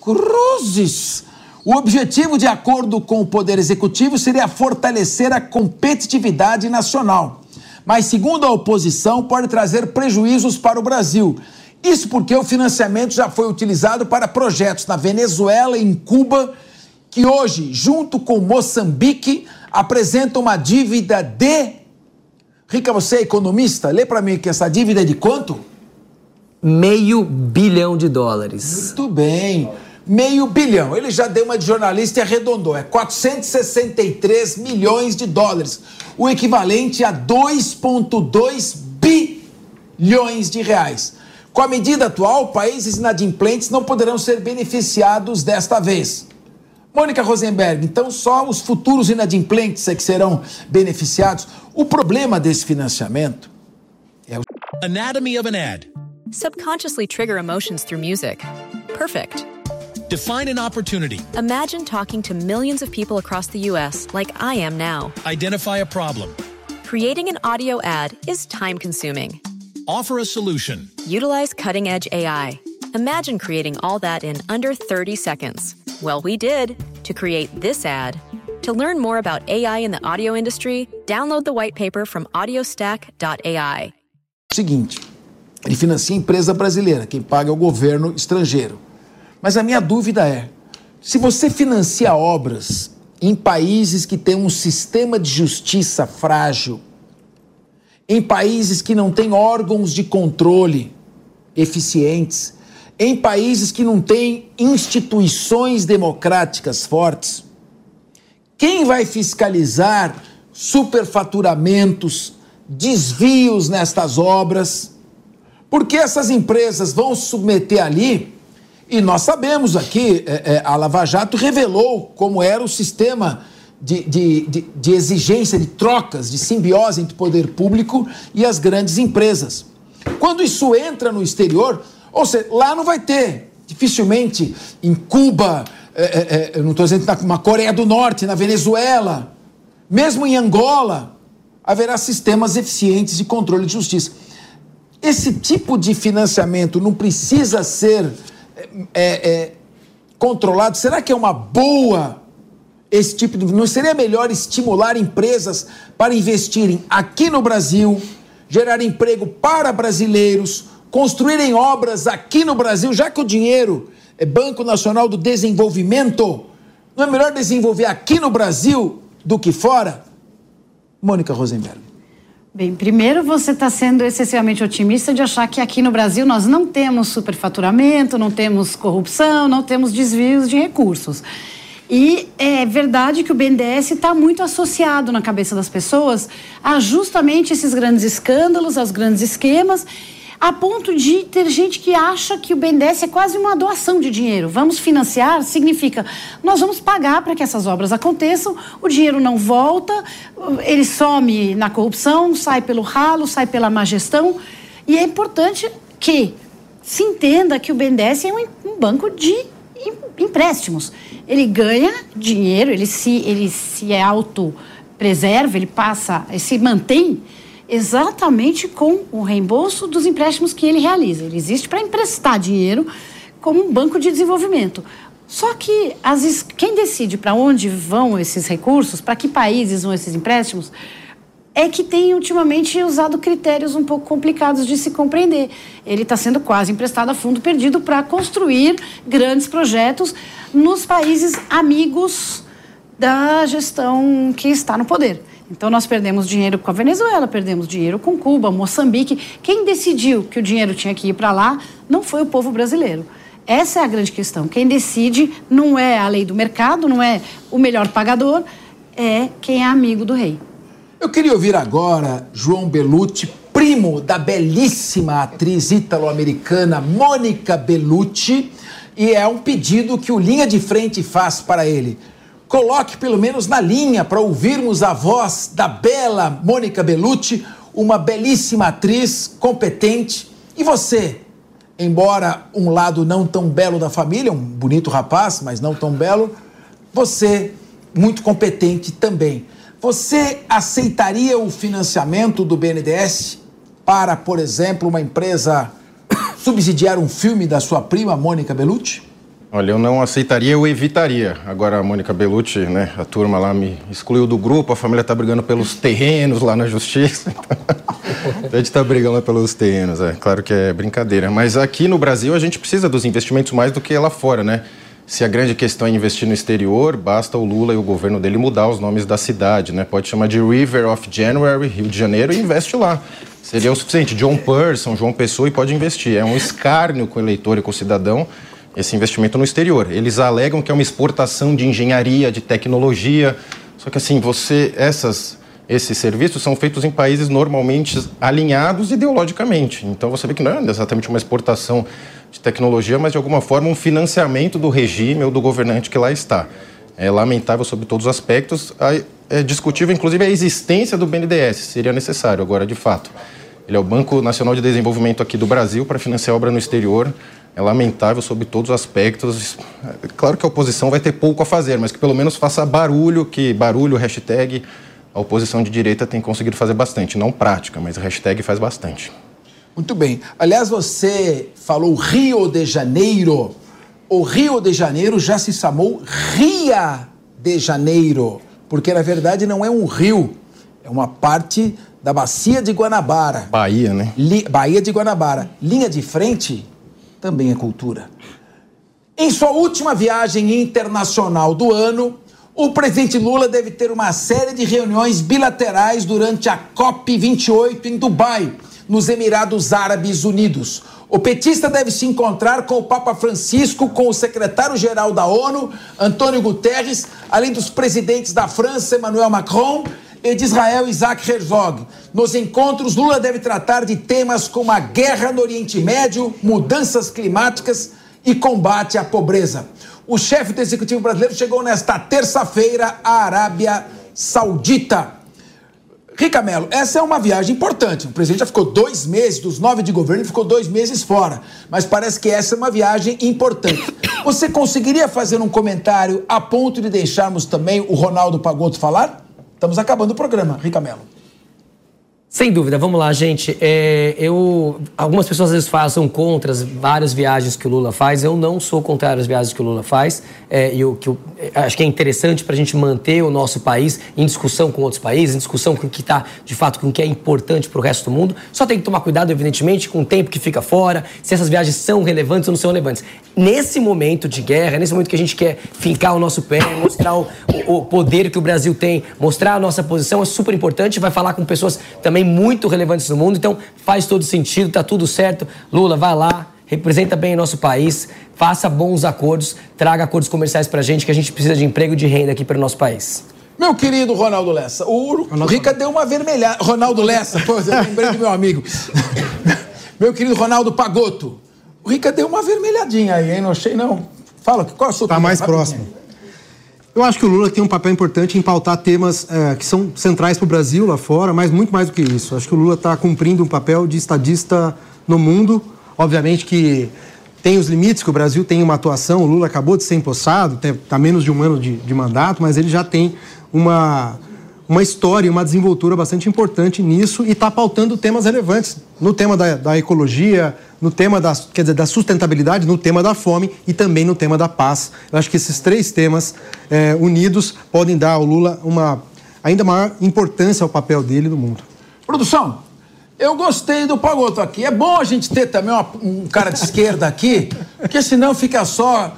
Cruzes! O objetivo, de acordo com o Poder Executivo, seria fortalecer a competitividade nacional. Mas, segundo a oposição, pode trazer prejuízos para o Brasil. Isso porque o financiamento já foi utilizado para projetos na Venezuela e em Cuba, que hoje, junto com Moçambique, apresenta uma dívida de. Rica, você é economista? Lê para mim que essa dívida é de quanto? Meio bilhão de dólares. Muito bem. Meio bilhão. Ele já deu uma de jornalista e arredondou. É 463 milhões de dólares. O equivalente a 2,2 bilhões de reais. Com a medida atual, países inadimplentes não poderão ser beneficiados desta vez. Mônica Rosenberg, então só os futuros inadimplentes é que serão beneficiados. O problema desse financiamento é o Anatomy of an ad. Subconsciously trigger emotions through music. Perfect. Define an opportunity. Imagine talking to millions of people across the U.S. like I am now. Identify a problem. Creating an audio ad is time consuming. Offer a solution. Utilize cutting edge AI. Imagine creating all that in under 30 seconds. Well, we did to create this ad. To learn more about AI in the audio industry, download the white paper from audiostack.ai. Seguinte, ele financia a empresa brasileira, quem paga é o governo estrangeiro. Mas a minha dúvida é: se você financia obras em países que têm um sistema de justiça frágil, em países que não têm órgãos de controle eficientes, em países que não têm instituições democráticas fortes, quem vai fiscalizar superfaturamentos, desvios nestas obras? Porque essas empresas vão submeter ali, e nós sabemos aqui, é, é, a Lava Jato revelou como era o sistema de, de, de, de exigência, de trocas, de simbiose entre o poder público e as grandes empresas. Quando isso entra no exterior, ou seja, lá não vai ter, dificilmente, em Cuba, é, é, é eu não estou dizendo na Coreia do Norte, na Venezuela, mesmo em Angola, haverá sistemas eficientes de controle de justiça. esse tipo de financiamento não precisa ser é, é, controlado? Será que é uma boa esse tipo de. Não seria melhor estimular empresas para investirem aqui no Brasil, gerar emprego para brasileiros, construírem obras aqui no Brasil, já que o dinheiro é Banco Nacional do Desenvolvimento? Não é melhor desenvolver aqui no Brasil do que fora? Mônica Rosenberg. Bem, primeiro você está sendo excessivamente otimista de achar que aqui no Brasil nós não temos superfaturamento, não temos corrupção, não temos desvios de recursos. E é verdade que o BNDES está muito associado na cabeça das pessoas a justamente esses grandes escândalos, aos grandes esquemas a ponto de ter gente que acha que o BNDES é quase uma doação de dinheiro. Vamos financiar significa nós vamos pagar para que essas obras aconteçam, o dinheiro não volta, ele some na corrupção, sai pelo ralo, sai pela má gestão. E é importante que se entenda que o BNDES é um, banco de empréstimos. Ele ganha dinheiro, ele se, ele se é auto-preserva, ele passa, ele se mantém exatamente com o reembolso dos empréstimos que ele realiza. Ele existe para emprestar dinheiro como um banco de desenvolvimento. Só que as, quem decide para onde vão esses recursos, para que países vão esses empréstimos, é que tem ultimamente usado critérios um pouco complicados de se compreender. Ele está sendo quase emprestado a fundo perdido para construir grandes projetos nos países amigos da gestão que está no poder. Então nós perdemos dinheiro com a Venezuela, perdemos dinheiro com Cuba, Moçambique. Quem decidiu que o dinheiro tinha que ir para lá não foi o povo brasileiro. Essa é a grande questão. Quem decide não é a lei do mercado, não é o melhor pagador, é quem é amigo do rei. Eu queria ouvir agora João Belucci, primo da belíssima atriz ítalo-americana Mônica Bellucci, e é um pedido que o Linha de Frente faz para ele. Coloque pelo menos na linha para ouvirmos a voz da bela Mônica Bellucci, uma belíssima atriz, competente. E você, embora um lado não tão belo da família, um bonito rapaz, mas não tão belo, você muito competente também. Você aceitaria o financiamento do BNDES para, por exemplo, uma empresa subsidiar um filme da sua prima Mônica Bellucci? Olha, eu não aceitaria, eu evitaria. Agora a Mônica Bellucci, né, a turma lá me excluiu do grupo, a família está brigando pelos terrenos lá na justiça. a gente está brigando pelos terrenos, é claro que é brincadeira. Mas aqui no Brasil a gente precisa dos investimentos mais do que lá fora, né? Se a grande questão é investir no exterior, basta o Lula e o governo dele mudar os nomes da cidade, né? Pode chamar de River of January, Rio de Janeiro, e investe lá. Seria o suficiente. John Person, João Pessoa e pode investir. É um escárnio com o eleitor e com o cidadão esse investimento no exterior. Eles alegam que é uma exportação de engenharia, de tecnologia. Só que assim, você essas esses serviços são feitos em países normalmente alinhados ideologicamente. Então você vê que não é exatamente uma exportação de tecnologia, mas de alguma forma um financiamento do regime ou do governante que lá está. É lamentável sob todos os aspectos. É discutível, inclusive, a existência do BNDES, seria necessário agora, de fato. Ele é o Banco Nacional de Desenvolvimento aqui do Brasil para financiar obra no exterior é lamentável sob todos os aspectos. É claro que a oposição vai ter pouco a fazer, mas que pelo menos faça barulho, que barulho, hashtag, a oposição de direita tem conseguido fazer bastante. Não prática, mas hashtag faz bastante. Muito bem. Aliás, você falou Rio de Janeiro. O Rio de Janeiro já se chamou Ria de Janeiro, porque na verdade não é um rio, é uma parte da bacia de Guanabara. Bahia, né? Li... Bahia de Guanabara. Linha de frente também é cultura. Em sua última viagem internacional do ano, o presidente Lula deve ter uma série de reuniões bilaterais durante a COP28 em Dubai, nos Emirados Árabes Unidos. O petista deve se encontrar com o Papa Francisco, com o secretário-geral da ONU, Antônio Guterres, além dos presidentes da França, Emmanuel Macron, e de Israel, Isaac Herzog. Nos encontros, Lula deve tratar de temas como a guerra no Oriente Médio, mudanças climáticas e combate à pobreza. O chefe do executivo brasileiro chegou nesta terça-feira à Arábia Saudita. Rica Mello, essa é uma viagem importante. O presidente já ficou dois meses, dos nove de governo, ficou dois meses fora. Mas parece que essa é uma viagem importante. Você conseguiria fazer um comentário a ponto de deixarmos também o Ronaldo Pagotto falar? Estamos acabando o programa, Rica Mello. Sem dúvida, vamos lá, gente. É, eu, algumas pessoas às vezes falam, são contra as várias viagens que o Lula faz. Eu não sou contra as viagens que o Lula faz. É, e o que eu, acho que é interessante para a gente manter o nosso país em discussão com outros países, em discussão com o que está, de fato, com o que é importante para o resto do mundo. Só tem que tomar cuidado, evidentemente, com o tempo que fica fora, se essas viagens são relevantes ou não são relevantes. Nesse momento de guerra, nesse momento que a gente quer fincar o nosso pé, mostrar o, o poder que o Brasil tem, mostrar a nossa posição, é super importante. Vai falar com pessoas também muito relevantes no mundo, então faz todo sentido, tá tudo certo. Lula, vai lá, representa bem o nosso país, faça bons acordos, traga acordos comerciais pra gente, que a gente precisa de emprego e de renda aqui para o nosso país. Meu querido Ronaldo Lessa, o Rica deu uma vermelhada. Ronaldo Lessa, pô, eu lembrei do meu amigo. meu querido Ronaldo Pagotto, o Rica deu uma vermelhadinha aí, hein? Não achei, não. Fala, qual é a sua Tá opinião? mais Rapidinho. próximo. Eu acho que o Lula tem um papel importante em pautar temas eh, que são centrais para o Brasil lá fora, mas muito mais do que isso. Acho que o Lula está cumprindo um papel de estadista no mundo. Obviamente que tem os limites, que o Brasil tem uma atuação. O Lula acabou de ser empossado, está menos de um ano de, de mandato, mas ele já tem uma, uma história, uma desenvoltura bastante importante nisso e está pautando temas relevantes no tema da, da ecologia, no tema da, quer dizer, da sustentabilidade, no tema da fome e também no tema da paz. Eu acho que esses três temas eh, unidos podem dar ao Lula uma ainda maior importância ao papel dele no mundo. Produção, eu gostei do Pagoto aqui. É bom a gente ter também uma- um cara de esquerda aqui, porque senão fica só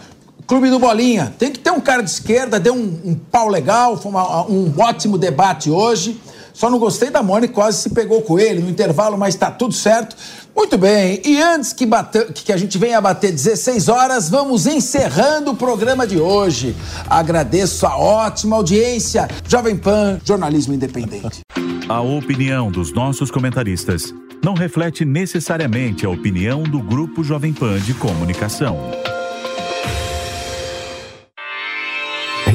clube do Bolinha. Tem que ter um cara de esquerda, deu um, um pau legal, foi uma- um ótimo debate hoje. Só não gostei da Mônica, quase se pegou com ele no intervalo, mas tá tudo certo. Muito bem, e antes que, bate- que a gente venha bater 16 horas, vamos encerrando o programa de hoje. Agradeço a ótima audiência. Jovem Pan, jornalismo independente. A opinião dos nossos comentaristas não reflete necessariamente a opinião do Grupo Jovem Pan de Comunicação.